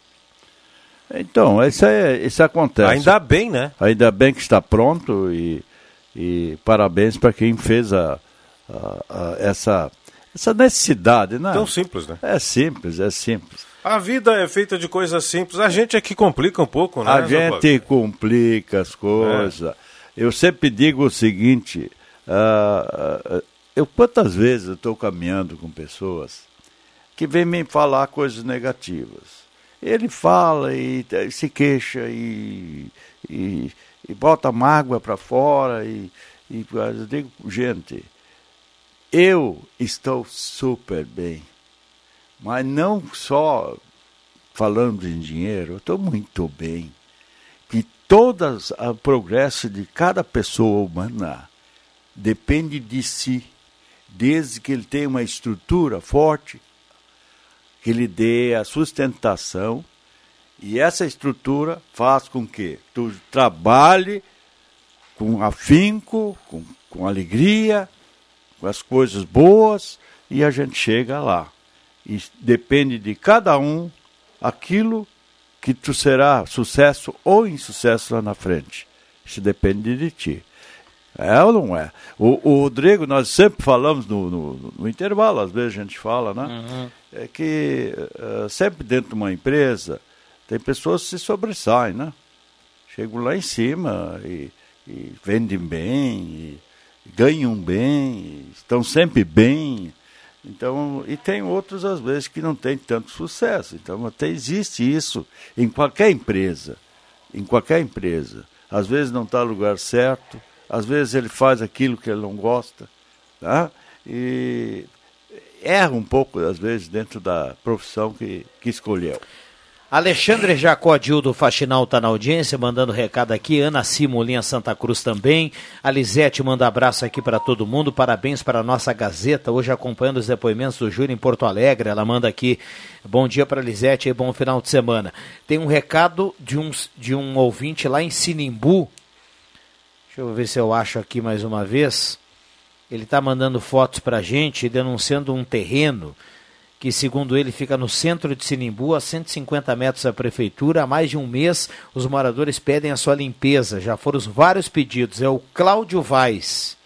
Então, isso, é, isso acontece. Ainda bem, né? Ainda bem que está pronto e, e parabéns para quem fez a, a- a- essa, essa necessidade. Né? Tão simples, né? É simples, é simples. A vida é feita de coisas simples. A gente é que complica um pouco, né? A Zé gente complica as coisas. Eu sempre digo o seguinte: ah, ah, eu quantas vezes eu estou caminhando com pessoas que vêm me falar coisas negativas. Ele fala e eh, se queixa e, e, e bota mágoa para fora e, e eu digo, gente, eu estou super bem, mas não só falando em dinheiro, eu estou muito bem. Todas o progresso de cada pessoa humana depende de si, desde que ele tenha uma estrutura forte, que lhe dê a sustentação, e essa estrutura faz com que tu trabalhe com afinco, com, com alegria, com as coisas boas, e a gente chega lá. E depende de cada um aquilo que tu será sucesso ou insucesso lá na frente. Isso depende de ti. É ou não é? O, o Rodrigo, nós sempre falamos no, no, no intervalo, às vezes a gente fala, né? Uhum. É que eh, sempre dentro de uma empresa tem pessoas que se sobressaem, né? Chegam lá em cima e, e vendem bem, e ganham bem, estão sempre bem. Então, e tem outros, às vezes, que não têm tanto sucesso. Então, até existe isso em qualquer empresa. Em qualquer empresa. Às vezes não está no lugar certo, às vezes ele faz aquilo que ele não gosta. Tá? E erra um pouco, às vezes, dentro da profissão que, que escolheu. Alexandre Jacodil do Faxinal está na audiência, mandando recado aqui. Ana Simolinha Santa Cruz também. A Lisete manda abraço aqui para todo mundo. Parabéns para a nossa Gazeta. Hoje acompanhando os depoimentos do Júlio em Porto Alegre. Ela manda aqui. Bom dia para Lisete e bom final de semana. Tem um recado de um, de um ouvinte lá em Sinimbu. Deixa eu ver se eu acho aqui mais uma vez. Ele está mandando fotos para a gente, denunciando um terreno que, segundo ele, fica no centro de Sinimbu, a 150 metros da prefeitura. Há mais de um mês, os moradores pedem a sua limpeza. Já foram os vários pedidos. É o Cláudio Vaz.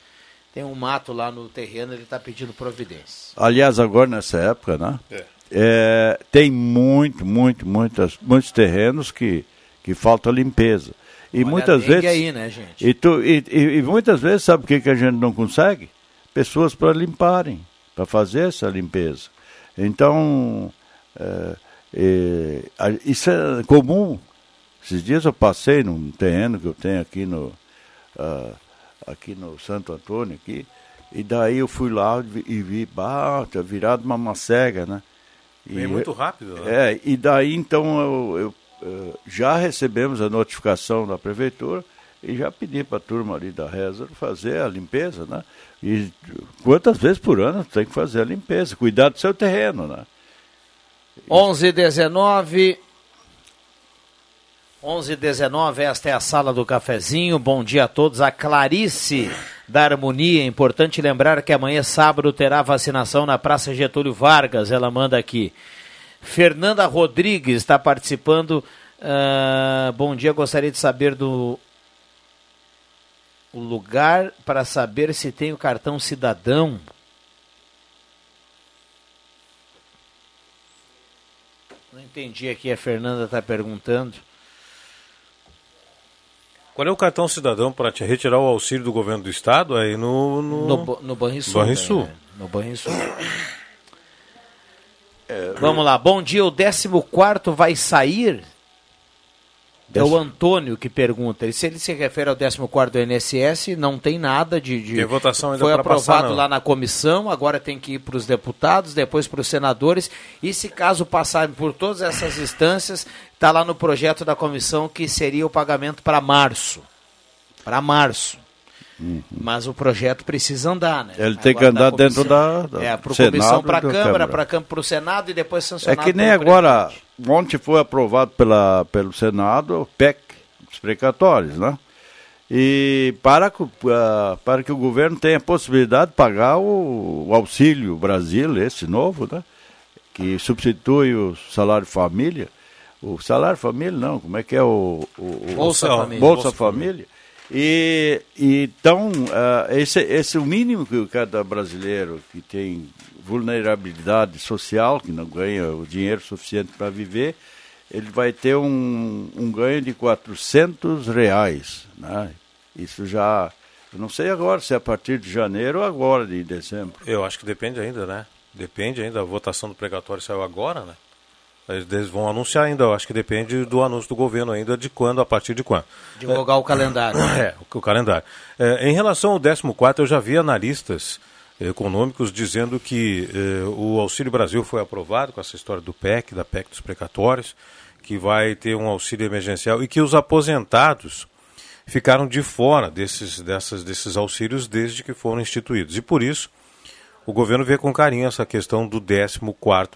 Tem um mato lá no terreno, ele está pedindo providência. Aliás, agora nessa época, né? É. É, tem muito, muito, muitas, muitos terrenos que, que falta limpeza. E Olha muitas vezes. aí, né, gente? E, tu, e, e, e muitas vezes, sabe o que, que a gente não consegue? Pessoas para limparem, para fazer essa limpeza. Então, é, é, isso é comum. Esses dias eu passei num terreno que eu tenho aqui no, ah, aqui no Santo Antônio, aqui, e daí eu fui lá e vi- bah, tinha virado uma macega, né? E Vem muito rápido, né? É, e daí então eu, eu, eh, já recebemos a notificação da prefeitura e já pedi para a turma ali da Reza fazer a limpeza, né? E quantas vezes por ano tem que fazer a limpeza, cuidar do seu terreno, né? 11 19 11 19 esta é a sala do cafezinho. Bom dia a todos. A Clarice da Harmonia. Importante lembrar que amanhã, sábado, terá vacinação na Praça Getúlio Vargas. Ela manda aqui. Fernanda Rodrigues está participando. Ah, bom dia, gostaria de saber do o lugar para saber se tem o cartão cidadão. Não entendi aqui, a Fernanda está perguntando. Qual é o cartão cidadão para te retirar o auxílio do governo do estado? Aí no no, No, no Banrisul. Banrisul. né? No Banrisul. Vamos lá, bom dia. O 14 vai sair? É o Antônio que pergunta. Ele, se ele se refere ao 14 do INSS, não tem nada de. de Tem votação ainda Foi aprovado passar, lá na comissão, agora tem que ir para os deputados, depois para os senadores. E se caso passarem por todas essas instâncias, está lá no projeto da comissão que seria o pagamento para março. Para março. Mas o projeto precisa andar, né? Ele tem que Agora, andar dentro da- da- É, para Senado comissão, para a Câmara, Câmara. para o Senado e depois É sancionado que nem agora, ontem foi aprovado pela, pelo Senado o PEC, os precatórios, né? E para, que o- ah, para que o governo tenha a possibilidade de pagar o, o Auxílio Brasil, esse novo, né? Que substitui o salário família. O salário família não, como é que é o... o, Bolsa o- Família. Bolsa Bolsa Família. E, então, ah, esse, esse é o mínimo que cada brasileiro que tem vulnerabilidade social, que não ganha o dinheiro suficiente para viver, ele vai ter um, um ganho de 400 reais. Né? Isso já, eu não sei agora se é a partir de janeiro ou agora de dezembro. Eu acho que depende ainda, né? Depende ainda, a votação do precatório saiu agora, né? Eles vão anunciar ainda, eu acho que depende do anúncio do governo ainda, de quando, a partir de quando. Divulgar o calendário. *coughs* É, o, o calendário. É, em relação ao 14, eu já vi analistas econômicos dizendo que eh, o Auxílio Brasil foi aprovado com essa história do PEC, da PEC dos precatórios, que vai ter um auxílio emergencial e que os aposentados ficaram de fora desses, dessas, desses auxílios desde que foram instituídos. E por isso, o governo vê com carinho essa questão do 14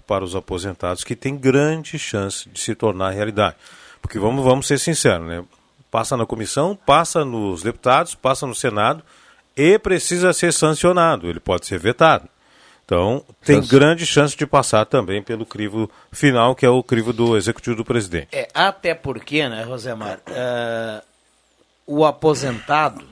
para os aposentados, que tem grande chance de se tornar realidade. Porque vamos, vamos ser sinceros, né? Passa na comissão, passa nos deputados, passa no Senado e precisa ser sancionado. Ele pode ser vetado. Então, tem Sanci- grande chance de passar também pelo crivo final, que é o crivo do executivo do presidente. É, até porque, né, Rosemar, eh, o aposentado,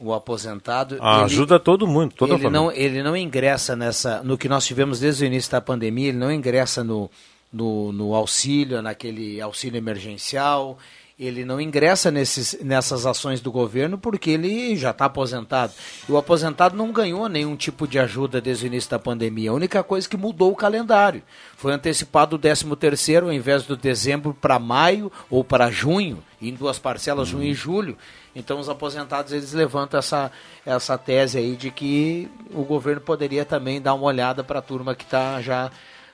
o aposentado... Ah, ele- ajuda todo mundo, toda ele não, ele não ingressa nessa, no que nós tivemos desde o início da pandemia, ele não ingressa no, no, no auxílio, naquele auxílio emergencial, ele não ingressa nesses, nessas ações do governo porque ele já está aposentado. E o aposentado não ganhou nenhum tipo de ajuda desde o início da pandemia. A única coisa que mudou o calendário. Foi antecipado o 13 terceiro, ao invés do dezembro para maio ou para junho, em duas parcelas, junho e julho. Então os aposentados eles levantam essa, essa tese aí de que o governo poderia também dar uma olhada para a turma que está já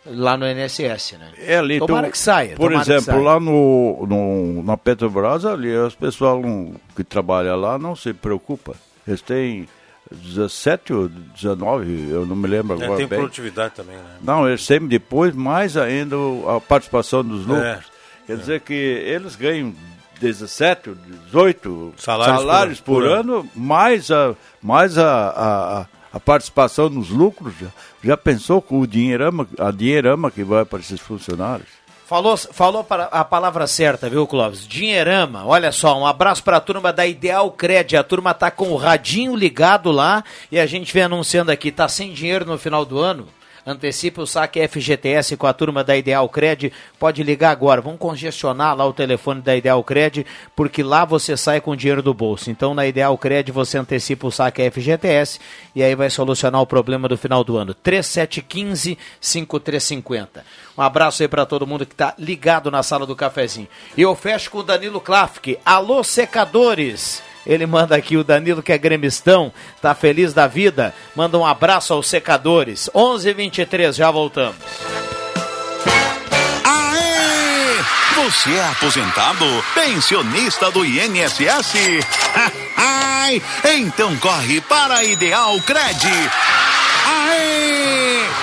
lá no INSS, né? É ali, tomara tu- que saia. Por exemplo, saia. lá no, no, na Petrobras, ali, as pessoas que trabalham lá não se preocupam. Eles têm 17 ou 19, eu não me lembro É, agora tem bem. produtividade também, né? Não, eles têm depois mais ainda a participação dos lucros. É, Quer dizer que eles ganham 17, 18 Salários salários, por- por, por ano, mais a, mais a, a- a participação nos lucros. Já, pensou com o dinheirama, a dinheirama que vai para esses funcionários? Falou, falou para a palavra certa, viu, Clóvis? Dinheirama, olha só, um abraço para a turma da Ideal Cred. A turma tá com o radinho ligado lá e a gente vem anunciando aqui, tá sem dinheiro no final do ano? Antecipe o saque FGTS com a turma da Ideal Cred. Pode ligar agora. Vamos congestionar lá o telefone da Ideal Cred, porque lá você sai com o dinheiro do bolso. Então, na Ideal Cred, você antecipa o saque FGTS e aí vai solucionar o problema do final do ano. 3715-5350. Um abraço aí para todo mundo que está ligado na sala do cafezinho. E eu fecho com o Danilo Klafke. Alô, secadores! Ele manda aqui o Danilo, que é gremistão, tá feliz da vida. Manda um abraço aos secadores. 11 h 23 já voltamos. Aê! Você é aposentado? Pensionista do INSS? *laughs* Ai, então corre para a Ideal Cred. Aê!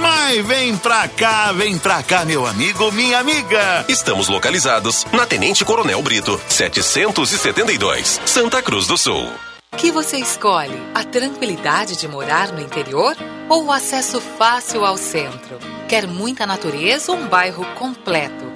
Mas vem pra cá, vem pra cá, meu amigo, minha amiga. Estamos localizados na Tenente Coronel Brito, 772, Santa Cruz do Sul. que você escolhe? A tranquilidade de morar no interior ou o acesso fácil ao centro? Quer muita natureza ou um bairro completo?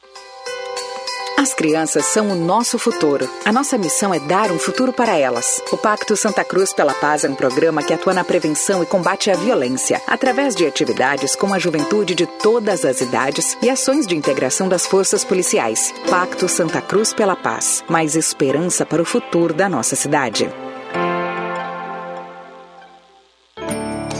As crianças são o nosso futuro. A nossa missão é dar um futuro para elas. O Pacto Santa Cruz pela Paz é um programa que atua na prevenção e combate à violência, através de atividades com a juventude de todas as idades e ações de integração das forças policiais. Pacto Santa Cruz pela Paz. Mais esperança para o futuro da nossa cidade.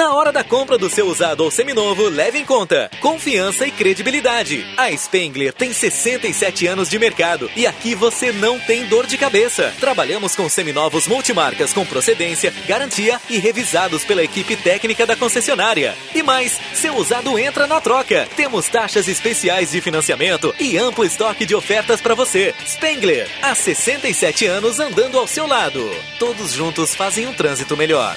Na hora da compra do seu usado ou seminovo, leve em conta confiança e credibilidade. A Spengler tem 67 anos de mercado e aqui você não tem dor de cabeça. Trabalhamos com seminovos multimarcas com procedência, garantia e revisados pela equipe técnica da concessionária. E mais, seu usado entra na troca. Temos taxas especiais de financiamento e amplo estoque de ofertas para você. Spengler, há 67 anos andando ao seu lado. Todos juntos fazem um trânsito melhor.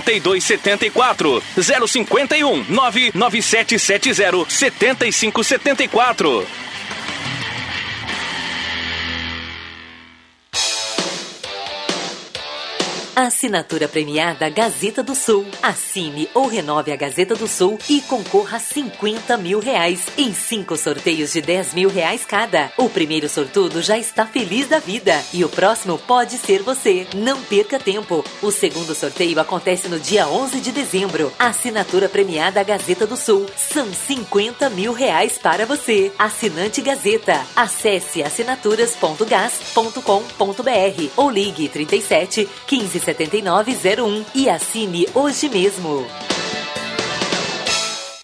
8274 051 99770 7574. Assinatura premiada Gazeta do Sul. Assine ou renove a Gazeta do Sul e concorra a 50 mil reais em cinco sorteios de 10 mil reais cada. O primeiro sortudo já está feliz da vida e o próximo pode ser você. Não perca tempo. O segundo sorteio acontece no dia 11 de dezembro. Assinatura premiada Gazeta do Sul. São 50 mil reais para você. Assinante Gazeta. Acesse assinaturas.gas.com.br ou ligue 37 15 7901 e assine hoje mesmo.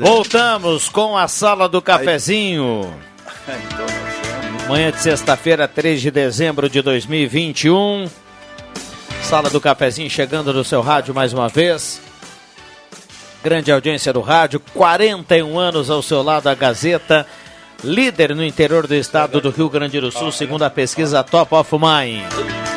Voltamos com a sala do cafezinho. Manhã de sexta-feira, 3 de dezembro de 2021. Sala do cafezinho chegando no seu rádio mais uma vez. Grande audiência do rádio, 41 anos ao seu lado, a Gazeta, líder no interior do estado do Rio Grande do Sul, segundo a pesquisa Top of Mind.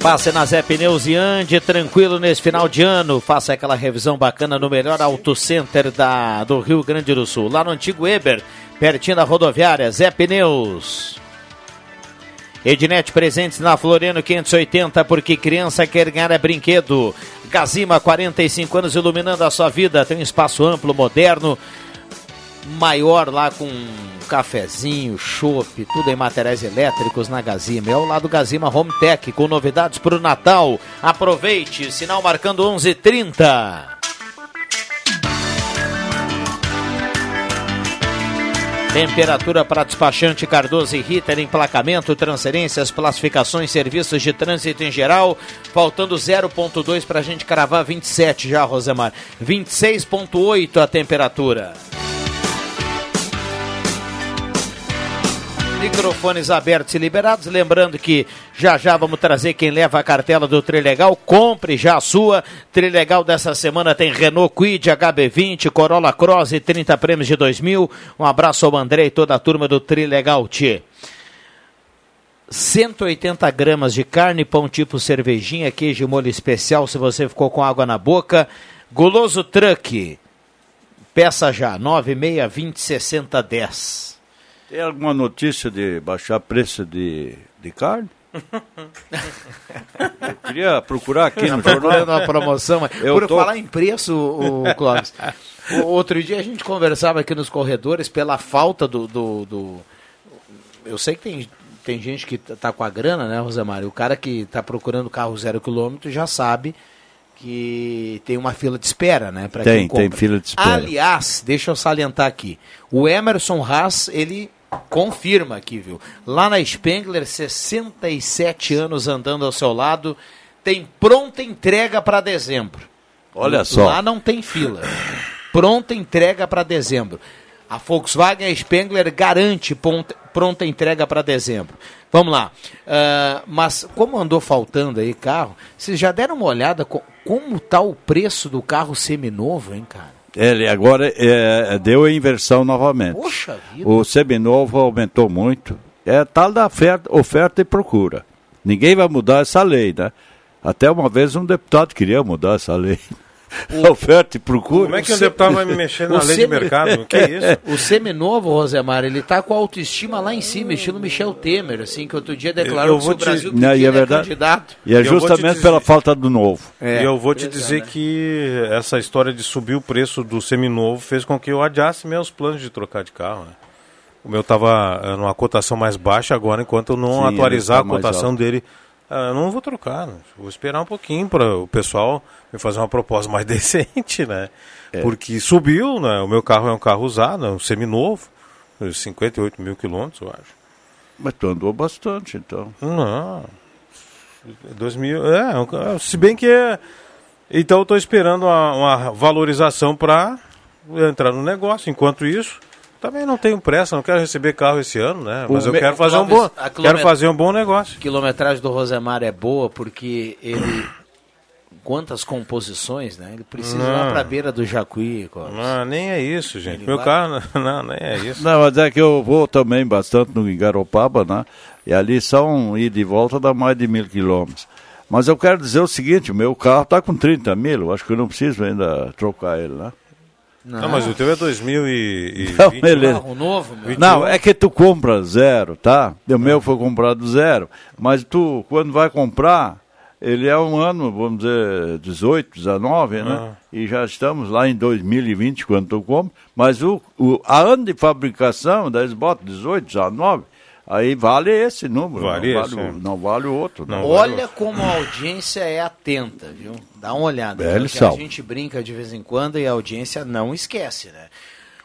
Passe na Zé Pneus e ande tranquilo nesse final de ano. Faça aquela revisão bacana no melhor auto center da, do Rio Grande do Sul. Lá no antigo Eber, pertinho da rodoviária, Zé Pneus. Ednet presentes na Floriano 580, porque criança quer ganhar é brinquedo. Gazima, 45 anos iluminando a sua vida. Tem um espaço amplo, moderno maior lá com cafezinho, chopp, tudo em materiais elétricos na Gazima. É o lado Gazima Home Tech com novidades para o Natal. Aproveite, sinal marcando 11:30. Temperatura para despachante Cardoso e Ritter, emplacamento, transferências, classificações, serviços de trânsito em geral. Faltando 0,2 para a gente cravar 27 já, Rosemar. 26,8 a temperatura. Microfones abertos e liberados. Lembrando que já já vamos trazer quem leva a cartela do Trilegal. Compre já a sua. Trilegal dessa semana tem Renault Quid, HB20, Corolla Cross e 30 prêmios de 2000. Um abraço ao André e toda a turma do Trilegal Tchê. 180 gramas de carne, pão tipo cervejinha, queijo e molho especial se você ficou com água na boca. Goloso Truck. Peça já, 9620 6010. Tem alguma notícia de baixar preço de, de carne? *laughs* Eu queria procurar aqui no jornal. procurando uma promoção. mas Eu Por tô- falar em preço, o Clóvis, o- outro dia a gente conversava aqui nos corredores pela falta do. do, do- eu sei que tem, tem gente que tá tá com a grana, né, Rosemário? O cara que tá procurando carro zero quilômetro já sabe que tem uma fila de espera, né? Pra Tem, quem compra. tem fila de espera. Aliás, deixa eu salientar aqui. O Emerson Haas, ele confirma aqui, viu? Lá na Spengler, 67 anos andando ao seu lado, tem pronta entrega para dezembro. Olha só. Lá não tem fila. Pronta entrega para dezembro. A Volkswagen a Spengler garante ponta- pronta entrega para dezembro. Vamos lá. Ah, mas como andou faltando aí carro, vocês já deram uma olhada co- como tá o preço do carro seminovo, hein, cara? Ele agora é, deu a inversão novamente. Poxa vida. O seminovo aumentou muito. É tal da oferta, oferta e procura. Ninguém vai mudar essa lei, né? Até uma vez um deputado queria mudar essa lei. *laughs* oferta e procura. Como é que deputado vai me mexer na O lei de semi- mercado? *laughs* Que é isso? O seminovo, Rosemar, ele tá com a autoestima lá em cima, estilo Michel Temer, assim, que outro dia declarou Eu que se vou o te- Brasil Não, e é verdade. candidato. E é Eu justamente dizer- pela falta do novo. É, e eu vou te dizer que essa história de subir o preço do seminovo fez com que eu adiasse meus planos de trocar de carro. né? O meu estava numa cotação mais baixa agora, enquanto eu não Sim, atualizar tá a cotação alto. dele, eu não vou trocar. né? Vou esperar um pouquinho para o pessoal me fazer uma proposta mais *laughs* decente, né? É. Porque subiu, né? O meu carro é um carro usado, é um seminovo, 58 mil quilômetros, eu acho. Mas tu andou bastante, então. Não. 2000, é, ca- se bem que é. Então eu estou esperando uma, uma valorização para entrar no negócio. Enquanto isso, também não tenho pressa, não quero receber carro esse ano, né? Mas O eu quero fazer um bom, quero fazer um bom negócio. A quilometragem do Rosemar é boa porque ele. *coughs* Quantas composições, né? Ele precisa ir lá Não. pra beira do Jacuí. Clóvis. Não, nem é isso, gente. Ele Meu vai- carro, *laughs* não, nem é isso. Não, mas é que eu vou também bastante no Garopaba, né? E ali são ir de volta dá mais de mil quilômetros. Mas eu quero dizer o seguinte, o meu carro está com 30 mil, eu acho que eu não preciso ainda trocar ele, né? Não, mas o teu é 2020. *laughs* Não, beleza. Carro novo, meu. Não, é que tu compra zero, tá? O meu foi comprado zero. Mas tu, quando vai comprar, ele é um ano, vamos dizer, 18, 19, né? E já estamos lá em 2020, quando tu compra. Mas o, o, a ano de fabricação, daí eles botam 18, 19, aí vale esse número. Vale não, esse, vale, é. o- não vale o outro. né? Olha como a audiência é atenta, viu? Dá uma olhada. É, porque a gente brinca de vez em quando e a audiência não esquece, né?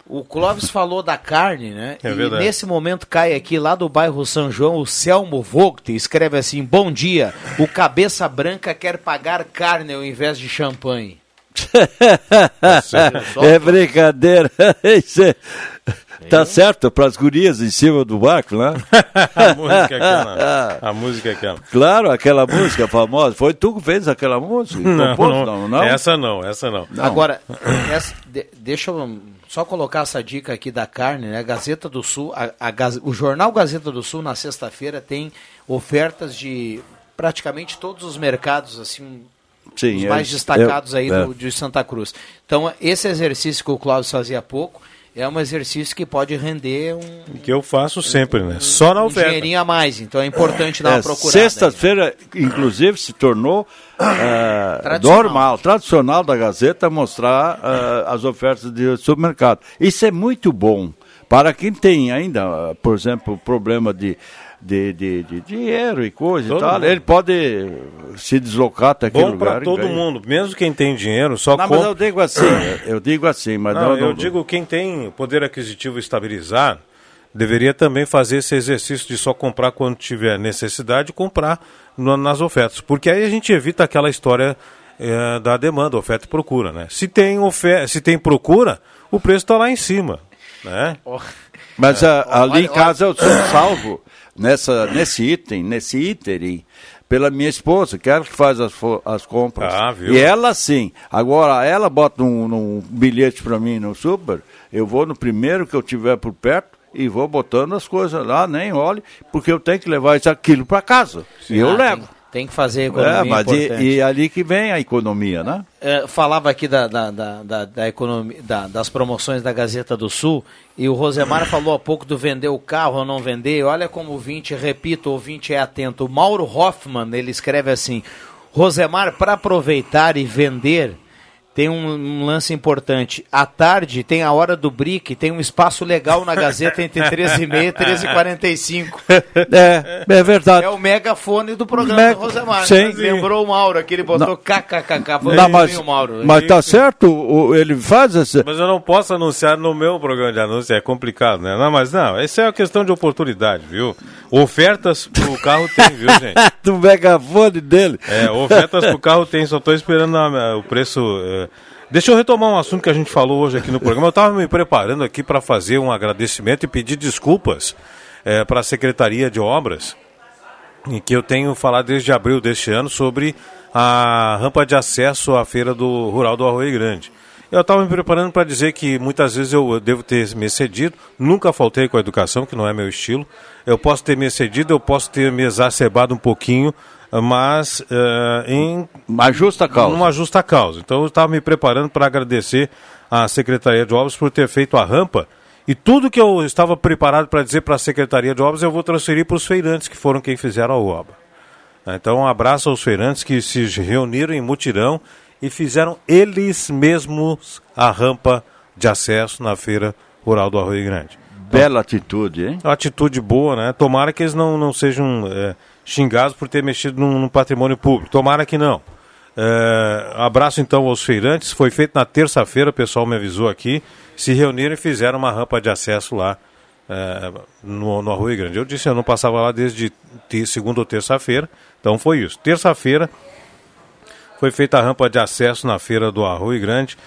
O Clóvis *laughs* falou da carne, né? É e verdade. nesse momento cai aqui lá do bairro São João o Selmo Vogt escreve assim: Bom dia, o cabeça branca quer pagar carne ao invés de champanhe. É brincadeira. *laughs* Isso é- Tá certo, para as gurias em cima do barco, né? *laughs* a música é aquela. A música é aquela. Claro, aquela música famosa. Foi tu que fez aquela música? Não, Compôs? não, não, não? Essa não, essa não. Agora, essa- de- deixa eu só colocar essa dica aqui da carne, né? Gazeta do Sul, a- a o jornal Gazeta do Sul na sexta-feira tem ofertas de praticamente todos os mercados, assim, Sim, os é- mais destacados é- aí é. do- de Santa Cruz. Então, esse exercício que o Cláudio fazia há pouco, é um exercício que pode render um. Que eu faço sempre, né? Só na um oferta. dinheirinho a mais, então é importante dar É, uma procurada. Sexta-feira, inclusive, se tornou eh, Tradicional. normal, tradicional da Gazeta mostrar eh, as ofertas de supermercado. Isso é muito bom. Para quem tem ainda, por exemplo, problema de, de, de, de dinheiro e coisa Todo e tal, mundo. ele pode se deslocar até aquele Bom lugar. para e todo mundo, mesmo quem tem dinheiro, só Não, compra. mas eu digo assim, *coughs* eu digo assim, mas não, não, eu não- digo quem tem poder aquisitivo estabilizado deveria também fazer esse exercício de só comprar quando tiver necessidade e comprar no- nas ofertas, porque aí a gente evita aquela história eh, da demanda, oferta e procura, né? Se tem oferta, se tem procura, o preço está lá em cima, né? Mas É. a- ali Olha- em casa eu sou salvo nessa, nesse item, nesse item, pela minha esposa, que é ela que faz as, as compras. Ah, viu? E ela sim. Agora, ela bota um, um bilhete para mim no super, eu vou no primeiro que eu tiver por perto e vou botando as coisas lá, nem olhe, porque eu tenho que levar isso aquilo para casa. E eu Ah, levo. Tem, tem que fazer economia É, mas e, e ali que vem a economia, né? É, falava aqui da, da, da, da, economia, da- das promoções da Gazeta do Sul e o Rosemar *clears throat* falou há pouco do vender o carro ou não vender. Olha como o ouvinte, repito, o ouvinte é atento. O Mauro Hoffman, ele escreve assim: Rosemar, para aproveitar e vender, tem um, um lance importante. À tarde tem a hora do brick, tem um espaço legal na Gazeta entre *laughs* 13h30 e 13h45. É, é verdade. É o megafone do programa do Rosemar. Sim. Lembrou o Mauro, que ele botou Não. kkkk. Foi Não, mas, o Mauro. mas tá certo, ele faz esse... Mas eu não posso anunciar no meu programa de anúncio, é complicado, né? Não, mas não, essa é uma questão de oportunidade, viu? Ofertas pro carro tem, viu, *laughs* gente? do megafone dele. É, ofertas pro carro tem, só estou esperando a- o preço. É. Deixa eu retomar um assunto que a gente falou hoje aqui no programa. Eu estava me preparando aqui para fazer um agradecimento e pedir desculpas para a Secretaria de Obras, em que eu tenho falado desde abril deste ano sobre a rampa de acesso à feira do Rural do Arroio Grande. Eu estava me preparando para dizer que muitas vezes eu devo ter me excedido, nunca faltei com a educação, que não é meu estilo. Eu posso ter me excedido, eu posso ter me exacerbado um pouquinho, mas eh, em uma justa causa. Uma justa causa. Então eu estava me preparando para agradecer à Secretaria de Obras por ter feito a rampa. E tudo que eu estava preparado para dizer para a Secretaria de Obras eu vou transferir para os feirantes que foram quem fizeram a obra. Então um abraço aos feirantes que se reuniram em mutirão e fizeram eles mesmos a rampa de acesso na feira rural do Arroio Grande. Bela atitude, hein? Uma atitude boa, né? Tomara que eles não, não sejam é, xingados por ter mexido num, num patrimônio público. Tomara que não. É, abraço então aos feirantes. Foi feito na terça-feira, o pessoal me avisou aqui. Se reuniram e fizeram uma rampa de acesso lá é, no, no Arroio Grande. Eu disse, eu não passava lá desde segunda ou terça-feira. Então foi isso. Terça-feira foi feita a rampa de acesso na feira do Arroio Grande.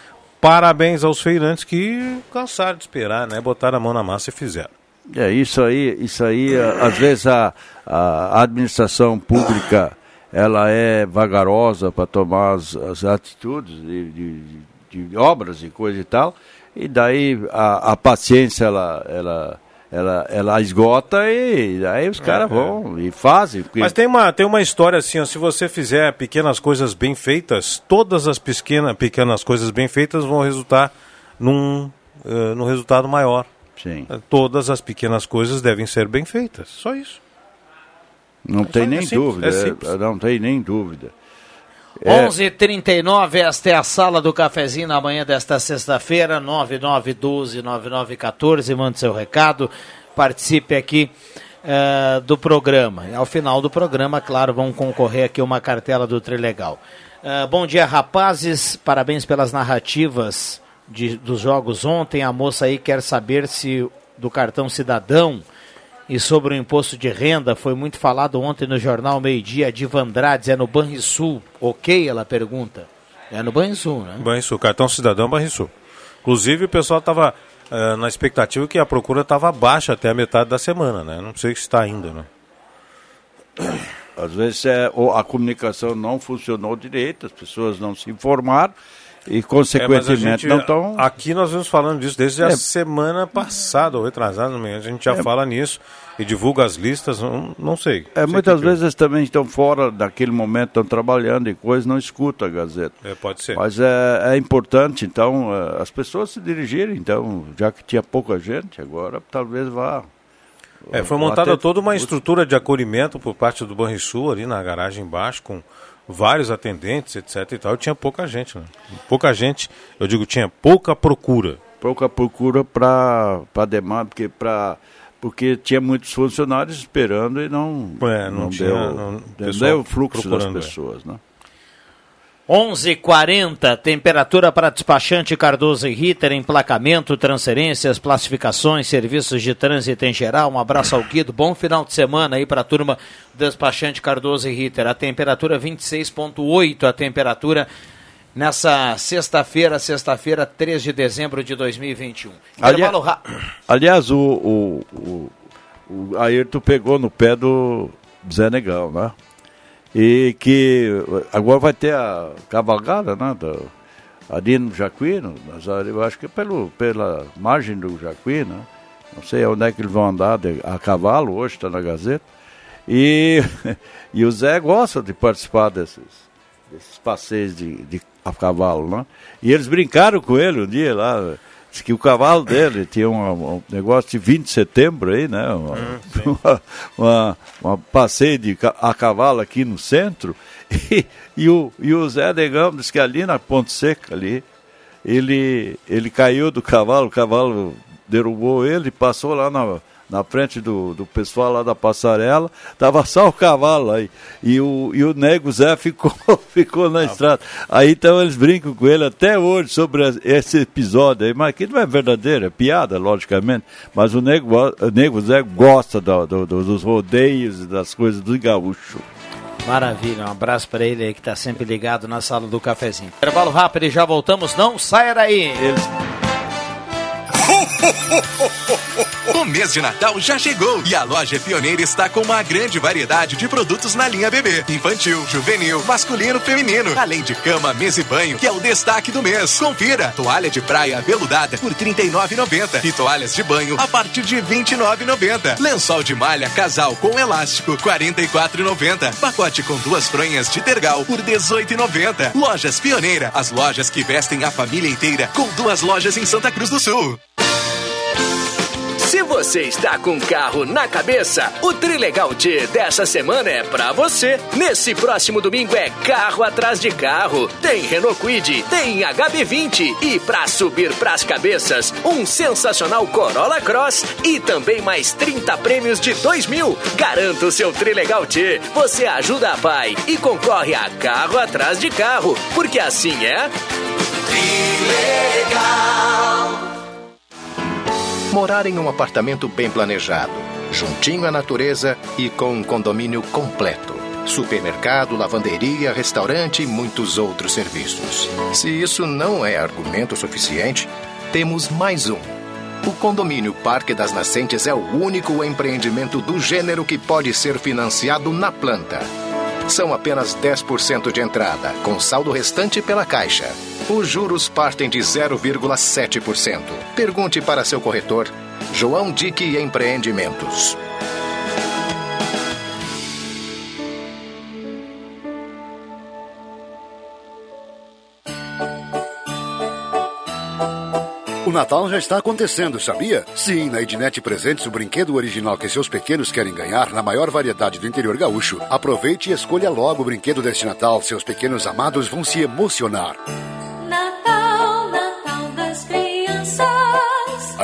Parabéns aos feirantes que cansaram de esperar, né? Botaram a mão na massa e fizeram. É, isso aí, isso aí, a- às vezes a, a administração pública ela é vagarosa para tomar as, as atitudes de, de- de obras e coisa e tal, e daí a, a paciência ela, ela, ela, ela esgota e aí os caras É, vão e fazem. porque- Mas tem uma, tem uma história assim, ó, se você fizer pequenas coisas bem feitas, todas as pequena, pequenas coisas bem feitas vão resultar num, eh, num resultado maior. Sim. Todas as pequenas coisas devem ser bem feitas, só isso. Não tem é nem simples, dúvida, é é- não tem nem dúvida. É, 11:39 esta é a sala do cafezinho na manhã desta sexta-feira, 9912-9914. Mande seu recado, participe aqui eh, do programa. E ao final do programa, claro, vão concorrer aqui uma cartela do Trilegal. Eh, bom dia, rapazes. Parabéns pelas narrativas de- dos jogos ontem. A moça aí quer saber se do cartão cidadão e sobre o imposto de renda, foi muito falado ontem no jornal Meio Dia, de Andrades, é no Banrisul, ok? Ela pergunta. É no Banrisul, né? Banrisul, cartão cidadão Banrisul. Inclusive o pessoal estava na expectativa que a procura estava baixa até a metade da semana, né? Não sei se está ainda, né? Às vezes é, ou a comunicação não funcionou direito, as pessoas não se informaram e É, a consequentemente gente- não estão. Aqui nós vamos falando disso desde a É. semana passada, ou retrasada. A gente já É. fala nisso e divulga as listas, não, não sei. É, Sei muitas que- vezes eles também estão fora daquele momento, estão trabalhando e coisa, não escuta a Gazeta. É, pode ser. Mas é, é importante, então, eh, as pessoas se dirigirem, então, já que tinha pouca gente, agora talvez vá. É, foi montada toda uma estrutura de acolhimento por parte do Banrisul ali na garagem embaixo, com vários atendentes, etc e tal. E tinha pouca gente, né? Pouca gente, eu digo, tinha pouca procura. Pouca procura para demanda, porque, pra, porque tinha muitos funcionários esperando e não, É, não tinha- deu, não- não deu o fluxo das é. pessoas, né? 11:40 temperatura para despachante Cardoso e Ritter, emplacamento, transferências, classificações, serviços de trânsito em geral. Um abraço ao Guido, bom final de semana aí para a turma despachante Cardoso e Ritter. A temperatura 26.8, a temperatura nessa sexta-feira, sexta-feira, 3 de dezembro de 2021. Ali- Intervalo ra- *clears throat* Aliás, o, o, o, o Ayrton pegou no pé do Zé Negão, né? E que agora vai ter a cavalgada, né? ali no Jacuíno, ali eu acho que é pelo, pela margem do Jacuíno, né? Não sei onde é que eles vão andar de- a cavalo, hoje está na Gazeta. E, *laughs* e o Zé gosta de participar desses, desses passeios de, de a cavalo, né? E eles brincaram com ele um dia lá. Diz que o cavalo dele tinha um, um negócio de 20 de setembro aí, né? Uma, *laughs* uma, uma- uma passeio de a cavalo aqui no centro. *laughs* E, e o, e o Zé Negão disse que ali na Ponte Seca ali, ele, ele caiu do cavalo, o cavalo derrubou ele, passou lá na, na frente do, do pessoal lá da passarela, tava só o cavalo aí. E o, e o nego Zé ficou, *laughs* ficou na estrada. Aí então eles brincam com ele até hoje sobre esse episódio aí, mas que não é verdadeiro, é piada, logicamente. Mas o nego, o nego Zé gosta do- do- do- dos rodeios e das coisas do gaúcho. Maravilha, um abraço para ele aí que está sempre ligado na sala do cafezinho. Intervalo rápido e já voltamos, não saia daí. *laughs* O mês de Natal já chegou e a loja Pioneira está com uma grande variedade de produtos na linha bebê, infantil, juvenil, masculino, feminino, além de cama, mesa e banho, que é o destaque do mês. Confira: toalha de praia veludada por R$ 39,90 e toalhas de banho a partir de R$ 29,90. Lençol de malha casal com elástico R$ 44,90. Pacote com duas fronhas de tergal por R$ 18,90. Lojas Pioneira, as lojas que vestem a família inteira, com duas lojas em Santa Cruz do Sul. Se você está com carro na cabeça, o Trilegal T dessa semana é pra você. Nesse próximo domingo é carro atrás de carro. Tem Renault Kwid, tem HB20 e pra subir pras cabeças, um sensacional Corolla Cross e também mais 30 prêmios de 2 mil. Garanta o seu Trilegal T. Você ajuda a pai e concorre a carro atrás de carro, porque assim é. Morar em um apartamento bem planejado, juntinho à natureza e com um condomínio completo. Supermercado, lavanderia, restaurante e muitos outros serviços. Se isso não é argumento suficiente, temos mais um. O condomínio Parque das Nascentes é o único empreendimento do gênero que pode ser financiado na planta. São apenas 10% de entrada, com saldo restante pela Caixa. Os juros partem de 0,7%. Pergunte para seu corretor, João Dick Empreendimentos. O Natal já está acontecendo, sabia? Sim, na Ednet Presentes, o brinquedo original que seus pequenos querem ganhar na maior variedade do interior gaúcho. Aproveite e escolha logo o brinquedo deste Natal. Seus pequenos amados vão se emocionar.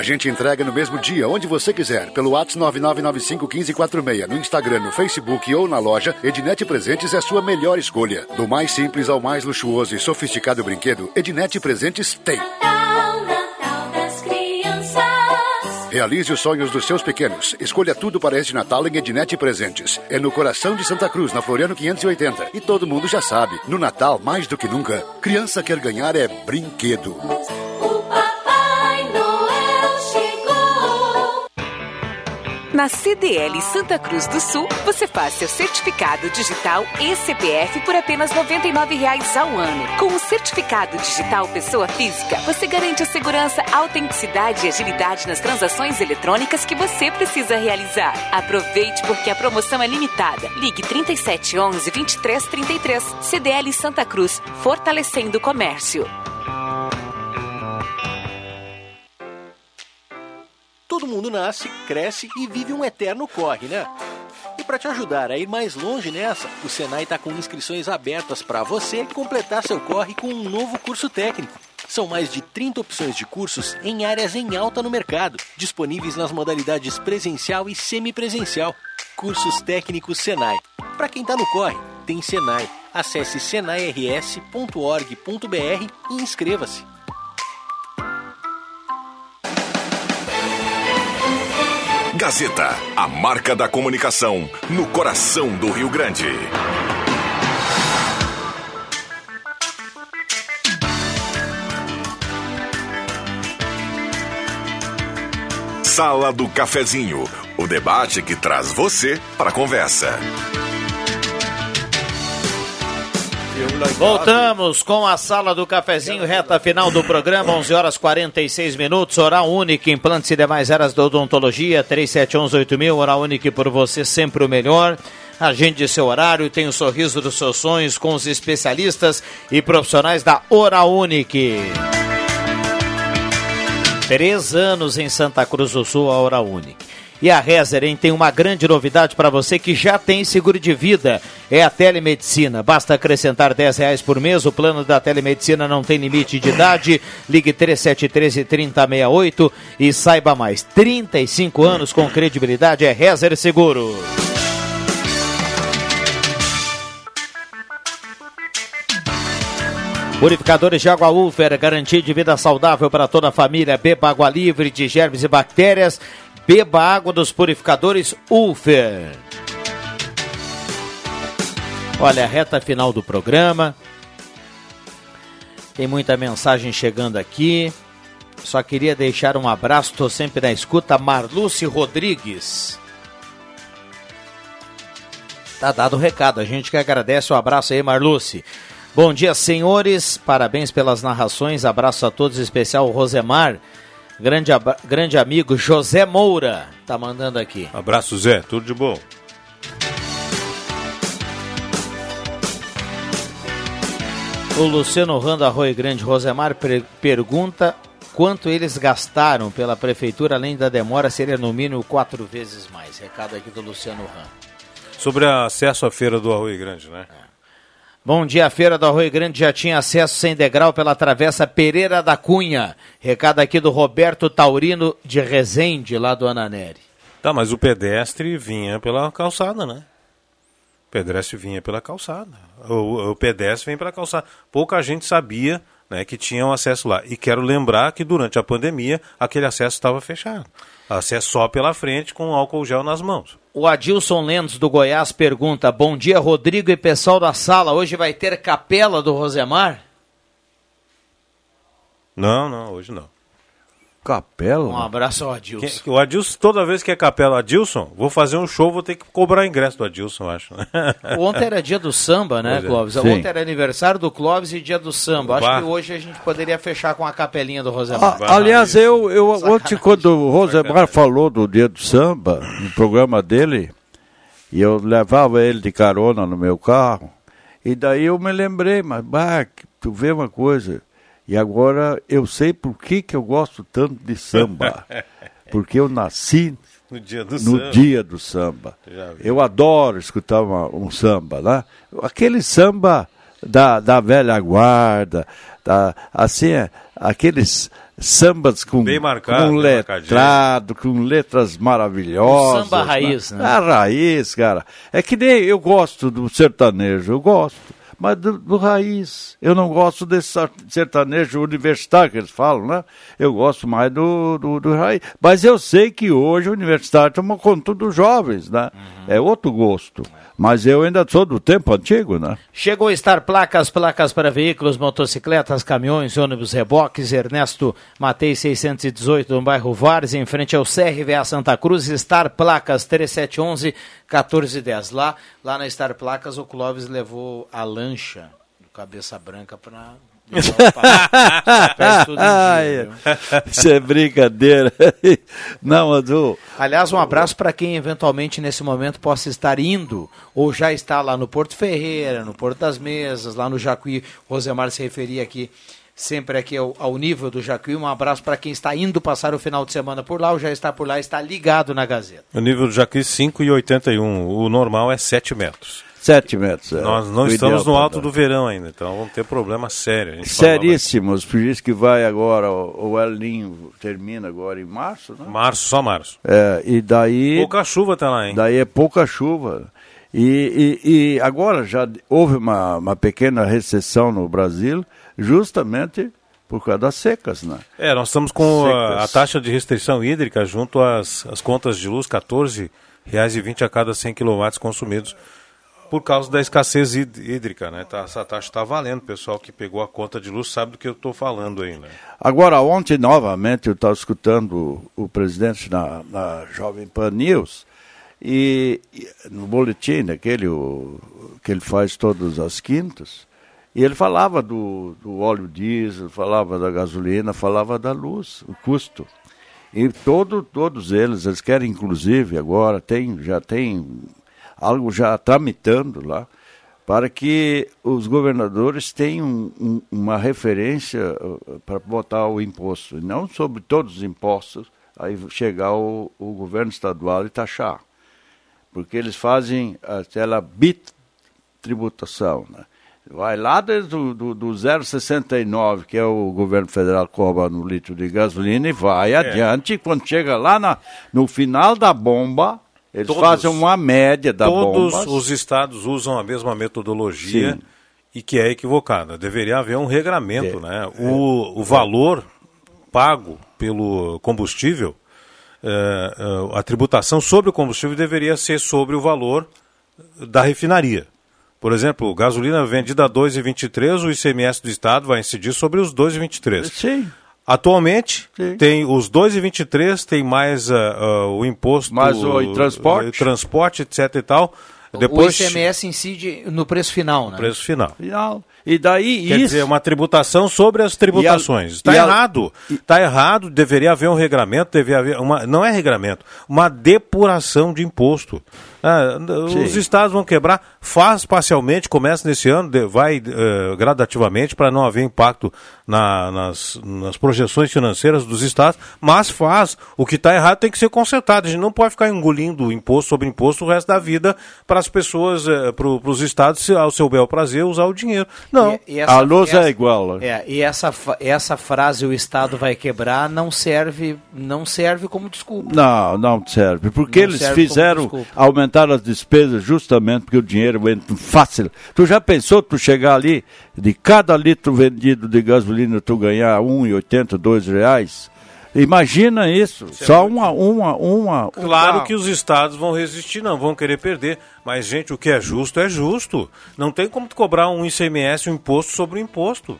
A gente entrega no mesmo dia, onde você quiser, pelo WhatsApp 99951546, no Instagram, no Facebook ou na loja, Ednet Presentes é a sua melhor escolha. Do mais simples ao mais luxuoso e sofisticado brinquedo, Ednet Presentes tem. Realize os sonhos dos seus pequenos. Escolha tudo para este Natal em Ednet Presentes. É no coração de Santa Cruz, na Floriano 580. E todo mundo já sabe, no Natal, mais do que nunca, criança quer ganhar é brinquedo. Na CDL Santa Cruz do Sul, você faz seu certificado digital e CPF por apenas R$ 99,00 ao ano. Com o certificado digital pessoa física, você garante a segurança, autenticidade e agilidade nas transações eletrônicas que você precisa realizar. Aproveite porque a promoção é limitada. Ligue 3711 2333. CDL Santa Cruz, fortalecendo o comércio. Todo mundo nasce, cresce e vive um eterno corre, né? E para te ajudar a ir mais longe nessa, o Senai está com inscrições abertas para você completar seu corre com um novo curso técnico. São mais de 30 opções de cursos em áreas em alta no mercado, disponíveis nas modalidades presencial e semipresencial. Cursos técnicos Senai. Para quem está no corre, tem Senai. Acesse senairs.org.br e inscreva-se. Gazeta, a marca da comunicação no coração do Rio Grande. Sala do Cafezinho, o debate que traz você para a conversa. Voltamos com a sala do cafezinho, reta final do programa, 11 horas 46 minutos. Oral Único, implantes e demais áreas da odontologia, 37118000. Oral Único por você, sempre o melhor. Agende seu horário, tem o sorriso dos seus sonhos com os especialistas e profissionais da Oral Único. Três anos em Santa Cruz do Sul, a Oral Único. E a Rezeren tem uma grande novidade para você que já tem seguro de vida. É a telemedicina. Basta acrescentar 10 reais por mês. O plano da telemedicina não tem limite de idade. Ligue 3713 3068 e saiba mais. 35 anos com credibilidade é Rezer Seguro. Purificadores de água Ufer, garantia de vida saudável para toda a família. Beba água livre de germes e bactérias. Beba água dos purificadores Ulfer. Olha, reta final do programa. Tem muita mensagem chegando aqui. Só queria deixar um abraço, estou sempre na escuta. Marluce Rodrigues. Tá dado o recado, a gente que agradece o abraço aí, Marluce. Bom dia, senhores. Parabéns pelas narrações. Abraço a todos, em especial o Rosemar. Grande, grande amigo José Moura tá mandando aqui. Abraço, Zé. Tudo de bom. O Luciano Rando Arroio Grande Rosemar pergunta quanto eles gastaram pela prefeitura, além da demora, seria no mínimo quatro vezes mais. Recado aqui do Luciano Rando. Sobre acesso à feira do Arroio Grande, né? É. Bom dia, Feira do Arroio Grande já tinha acesso sem degrau pela Travessa Pereira da Cunha. Recado aqui do Roberto Taurino de Resende, lá do Ananeri. Tá, mas o pedestre vinha pela calçada, né? O pedestre vinha pela calçada. O, o pedestre vem pela calçada. Pouca gente sabia né, que tinham acesso lá. E quero lembrar que durante a pandemia aquele acesso estava fechado. Acesso só pela frente com álcool gel nas mãos. O Adilson Lemos do Goiás pergunta: Bom dia, Rodrigo e pessoal da sala. Hoje vai ter capela do Rosemar? Não, não, hoje não. Capela? Um abraço ao Adilson. o Adilson, toda vez que é capela, Adilson, vou fazer um show, vou ter que cobrar ingresso do Adilson, acho. *laughs* Ontem era dia do samba, né, Pois é. Clóvis? Sim. Ontem era aniversário do Clóvis e dia do samba. Acho que hoje a gente poderia fechar com a capelinha do Rosemar. Ah, aliás, eu, eu ontem, quando o Rosemar falou do dia do samba, no programa dele, e eu levava ele de carona no meu carro, e daí eu me lembrei, mas, bah, tu vê uma coisa, e agora eu sei por que, que eu gosto tanto de samba. *laughs* Porque eu nasci No dia do no samba. dia do samba. Eu adoro escutar uma- um samba, né? Aquele samba da, da velha guarda, da, assim, é, aqueles sambas com, Bem marcado, com letrado, com letras maravilhosas. Um samba raiz, né? A raiz, cara. É que nem eu gosto do sertanejo, eu gosto. Mas do, do raiz. Eu não gosto desse sertanejo universitário que eles falam, né? Eu gosto mais do, do, do raiz. Mas eu sei que hoje o universitário toma conta dos jovens, né? É outro gosto. Mas eu ainda sou do tempo antigo, né? Chegou a estar placas, placas para veículos, motocicletas, caminhões, ônibus, reboques. Ernesto Matei 618, no bairro Vares, em frente ao CRVA Santa Cruz. Estar placas 3711 1410. Lá, lá na Star Placas, o Clóvis levou a lancha do Cabeça Branca para. *laughs* Ai, Isso é brincadeira. *laughs* Não, o- Aliás, um abraço para quem eventualmente nesse momento possa estar indo ou já está lá no Porto Ferreira, no Porto das Mesas, lá no Jacuí. O Rosemar se referia aqui sempre aqui ao, ao nível do Jacuí. Um abraço para quem está indo passar o final de semana por lá ou já está por lá, está ligado na Gazeta. O nível do Jacuí 5,81. O normal é 7 metros. Sete metros. é. Nós não estamos no alto do verão ainda, então vamos ter problema sério. Seríssimos, por isso que vai agora, o El Ninho termina agora em março, né? Março, só março. É, e daí. Pouca chuva tá lá, hein? Daí é pouca chuva. E, e, e agora já houve uma, uma pequena recessão no Brasil, justamente por causa das secas, né? É, nós estamos com a, a taxa de restrição hídrica junto às, às contas de luz, R$ 14,20 a cada 100 kW consumidos, por causa da escassez híd- hídrica, né? Tá, essa taxa está valendo, o pessoal que pegou a conta de luz sabe do que eu estou falando aí, né? Agora, ontem, novamente, eu estava escutando o, presidente na, na Jovem Pan News, e, e no boletim, aquele o, que ele faz todas as quintas, e ele falava do, do óleo diesel, falava da gasolina, falava da luz, o custo. E todo, todos eles, eles querem, inclusive, agora, tem, já tem algo já tramitando lá, para que os governadores tenham um- uma referência uh, para botar o imposto, não sobre todos os impostos, aí chegar o, o governo estadual e taxar. Porque eles fazem aquela bitributação, né? Vai lá desde o do, do 0,69, que é o governo federal cobra no litro de gasolina, e vai adiante. Quando chega lá na, no final da bomba, eles Todos- fazem uma média da Todos bomba. os estados usam a mesma metodologia Sim. e que é equivocada. Deveria haver um regramento, É, né? O, o valor pago pelo combustível, eh, a tributação sobre o combustível deveria ser sobre o valor da refinaria. Por exemplo, gasolina vendida a 2,23, o ICMS do Estado vai incidir sobre os 2,23. Sim. Atualmente, tem os 2,23, tem mais ah, ah, o imposto... Mais o- e transporte. eh, transporte, etc e tal. o Depois, ICMS incide no preço final, né? preço final. Final. E daí Quer isso. dizer, uma tributação sobre as tributações. Está e a- errado. Está errado, deveria haver um regramento, deveria haver uma. Não é regramento, uma depuração de imposto. Ah, os estados vão quebrar, faz parcialmente, começa nesse ano, vai eh, gradativamente para não haver impacto na- nas, nas projeções financeiras dos estados, mas faz. O que está errado tem que ser consertado. A gente não pode ficar engolindo imposto sobre imposto o resto da vida para as pessoas, para os estados, ao seu bel prazer, usar o dinheiro. Não. E- e essa- A luz essa- é igual. É, e essa, essa frase o Estado vai quebrar não serve, não serve como desculpa. Não, não serve. Porque Não eles serve fizeram aumentar as despesas justamente porque o dinheiro entra fácil. Tu já pensou tu chegar ali, de cada litro vendido de gasolina, tu ganhar R$ 1,80, dois reais? Imagina isso. Só uma, uma, uma. um Claro que os estados vão resistir, não vão querer perder. Mas, gente, o que é justo é justo. Não tem como tu cobrar um ICMS, um imposto sobre o imposto.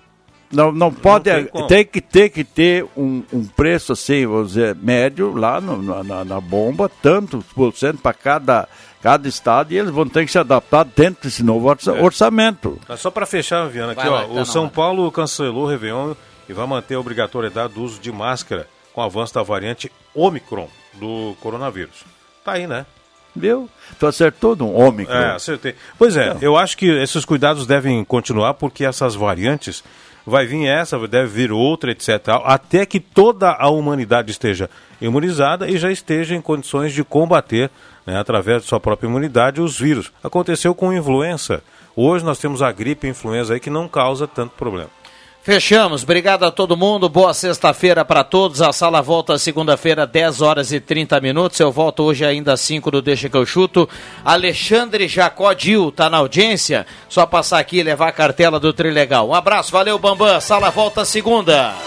Não, não pode. tem tem, como. que ter que ter um, um preço assim, vamos dizer, médio lá no- na, na- bomba, tantos por cento para cada, cada estado, e eles vão ter que se adaptar dentro desse novo É. orçamento. Tá, Só para fechar, Viana, aqui, Vai ó, tá o São hora. Paulo cancelou o Réveillon e vai manter a obrigatoriedade do uso de máscara com o avanço da variante Omicron do coronavírus. Tá aí, né? Viu? Tu acertou de um homem. É, acertei. Pois é, eu acho que esses cuidados devem continuar porque essas variantes, vai vir essa, deve vir outra, etc. Até que toda a humanidade esteja imunizada e já esteja em condições de combater, né, através de sua própria imunidade, os vírus. Aconteceu com influenza. Hoje nós temos a gripe influenza aí que não causa tanto problema. Fechamos. Obrigado a todo mundo. Boa sexta-feira para todos. A sala volta segunda-feira, 10 horas e 30 minutos. Eu volto hoje ainda às 5 do Deixa que eu chuto. Alexandre Jacó Dil tá na audiência. Só passar aqui e levar a cartela do Trilegal. Um abraço, valeu, Bambam. Sala volta segunda.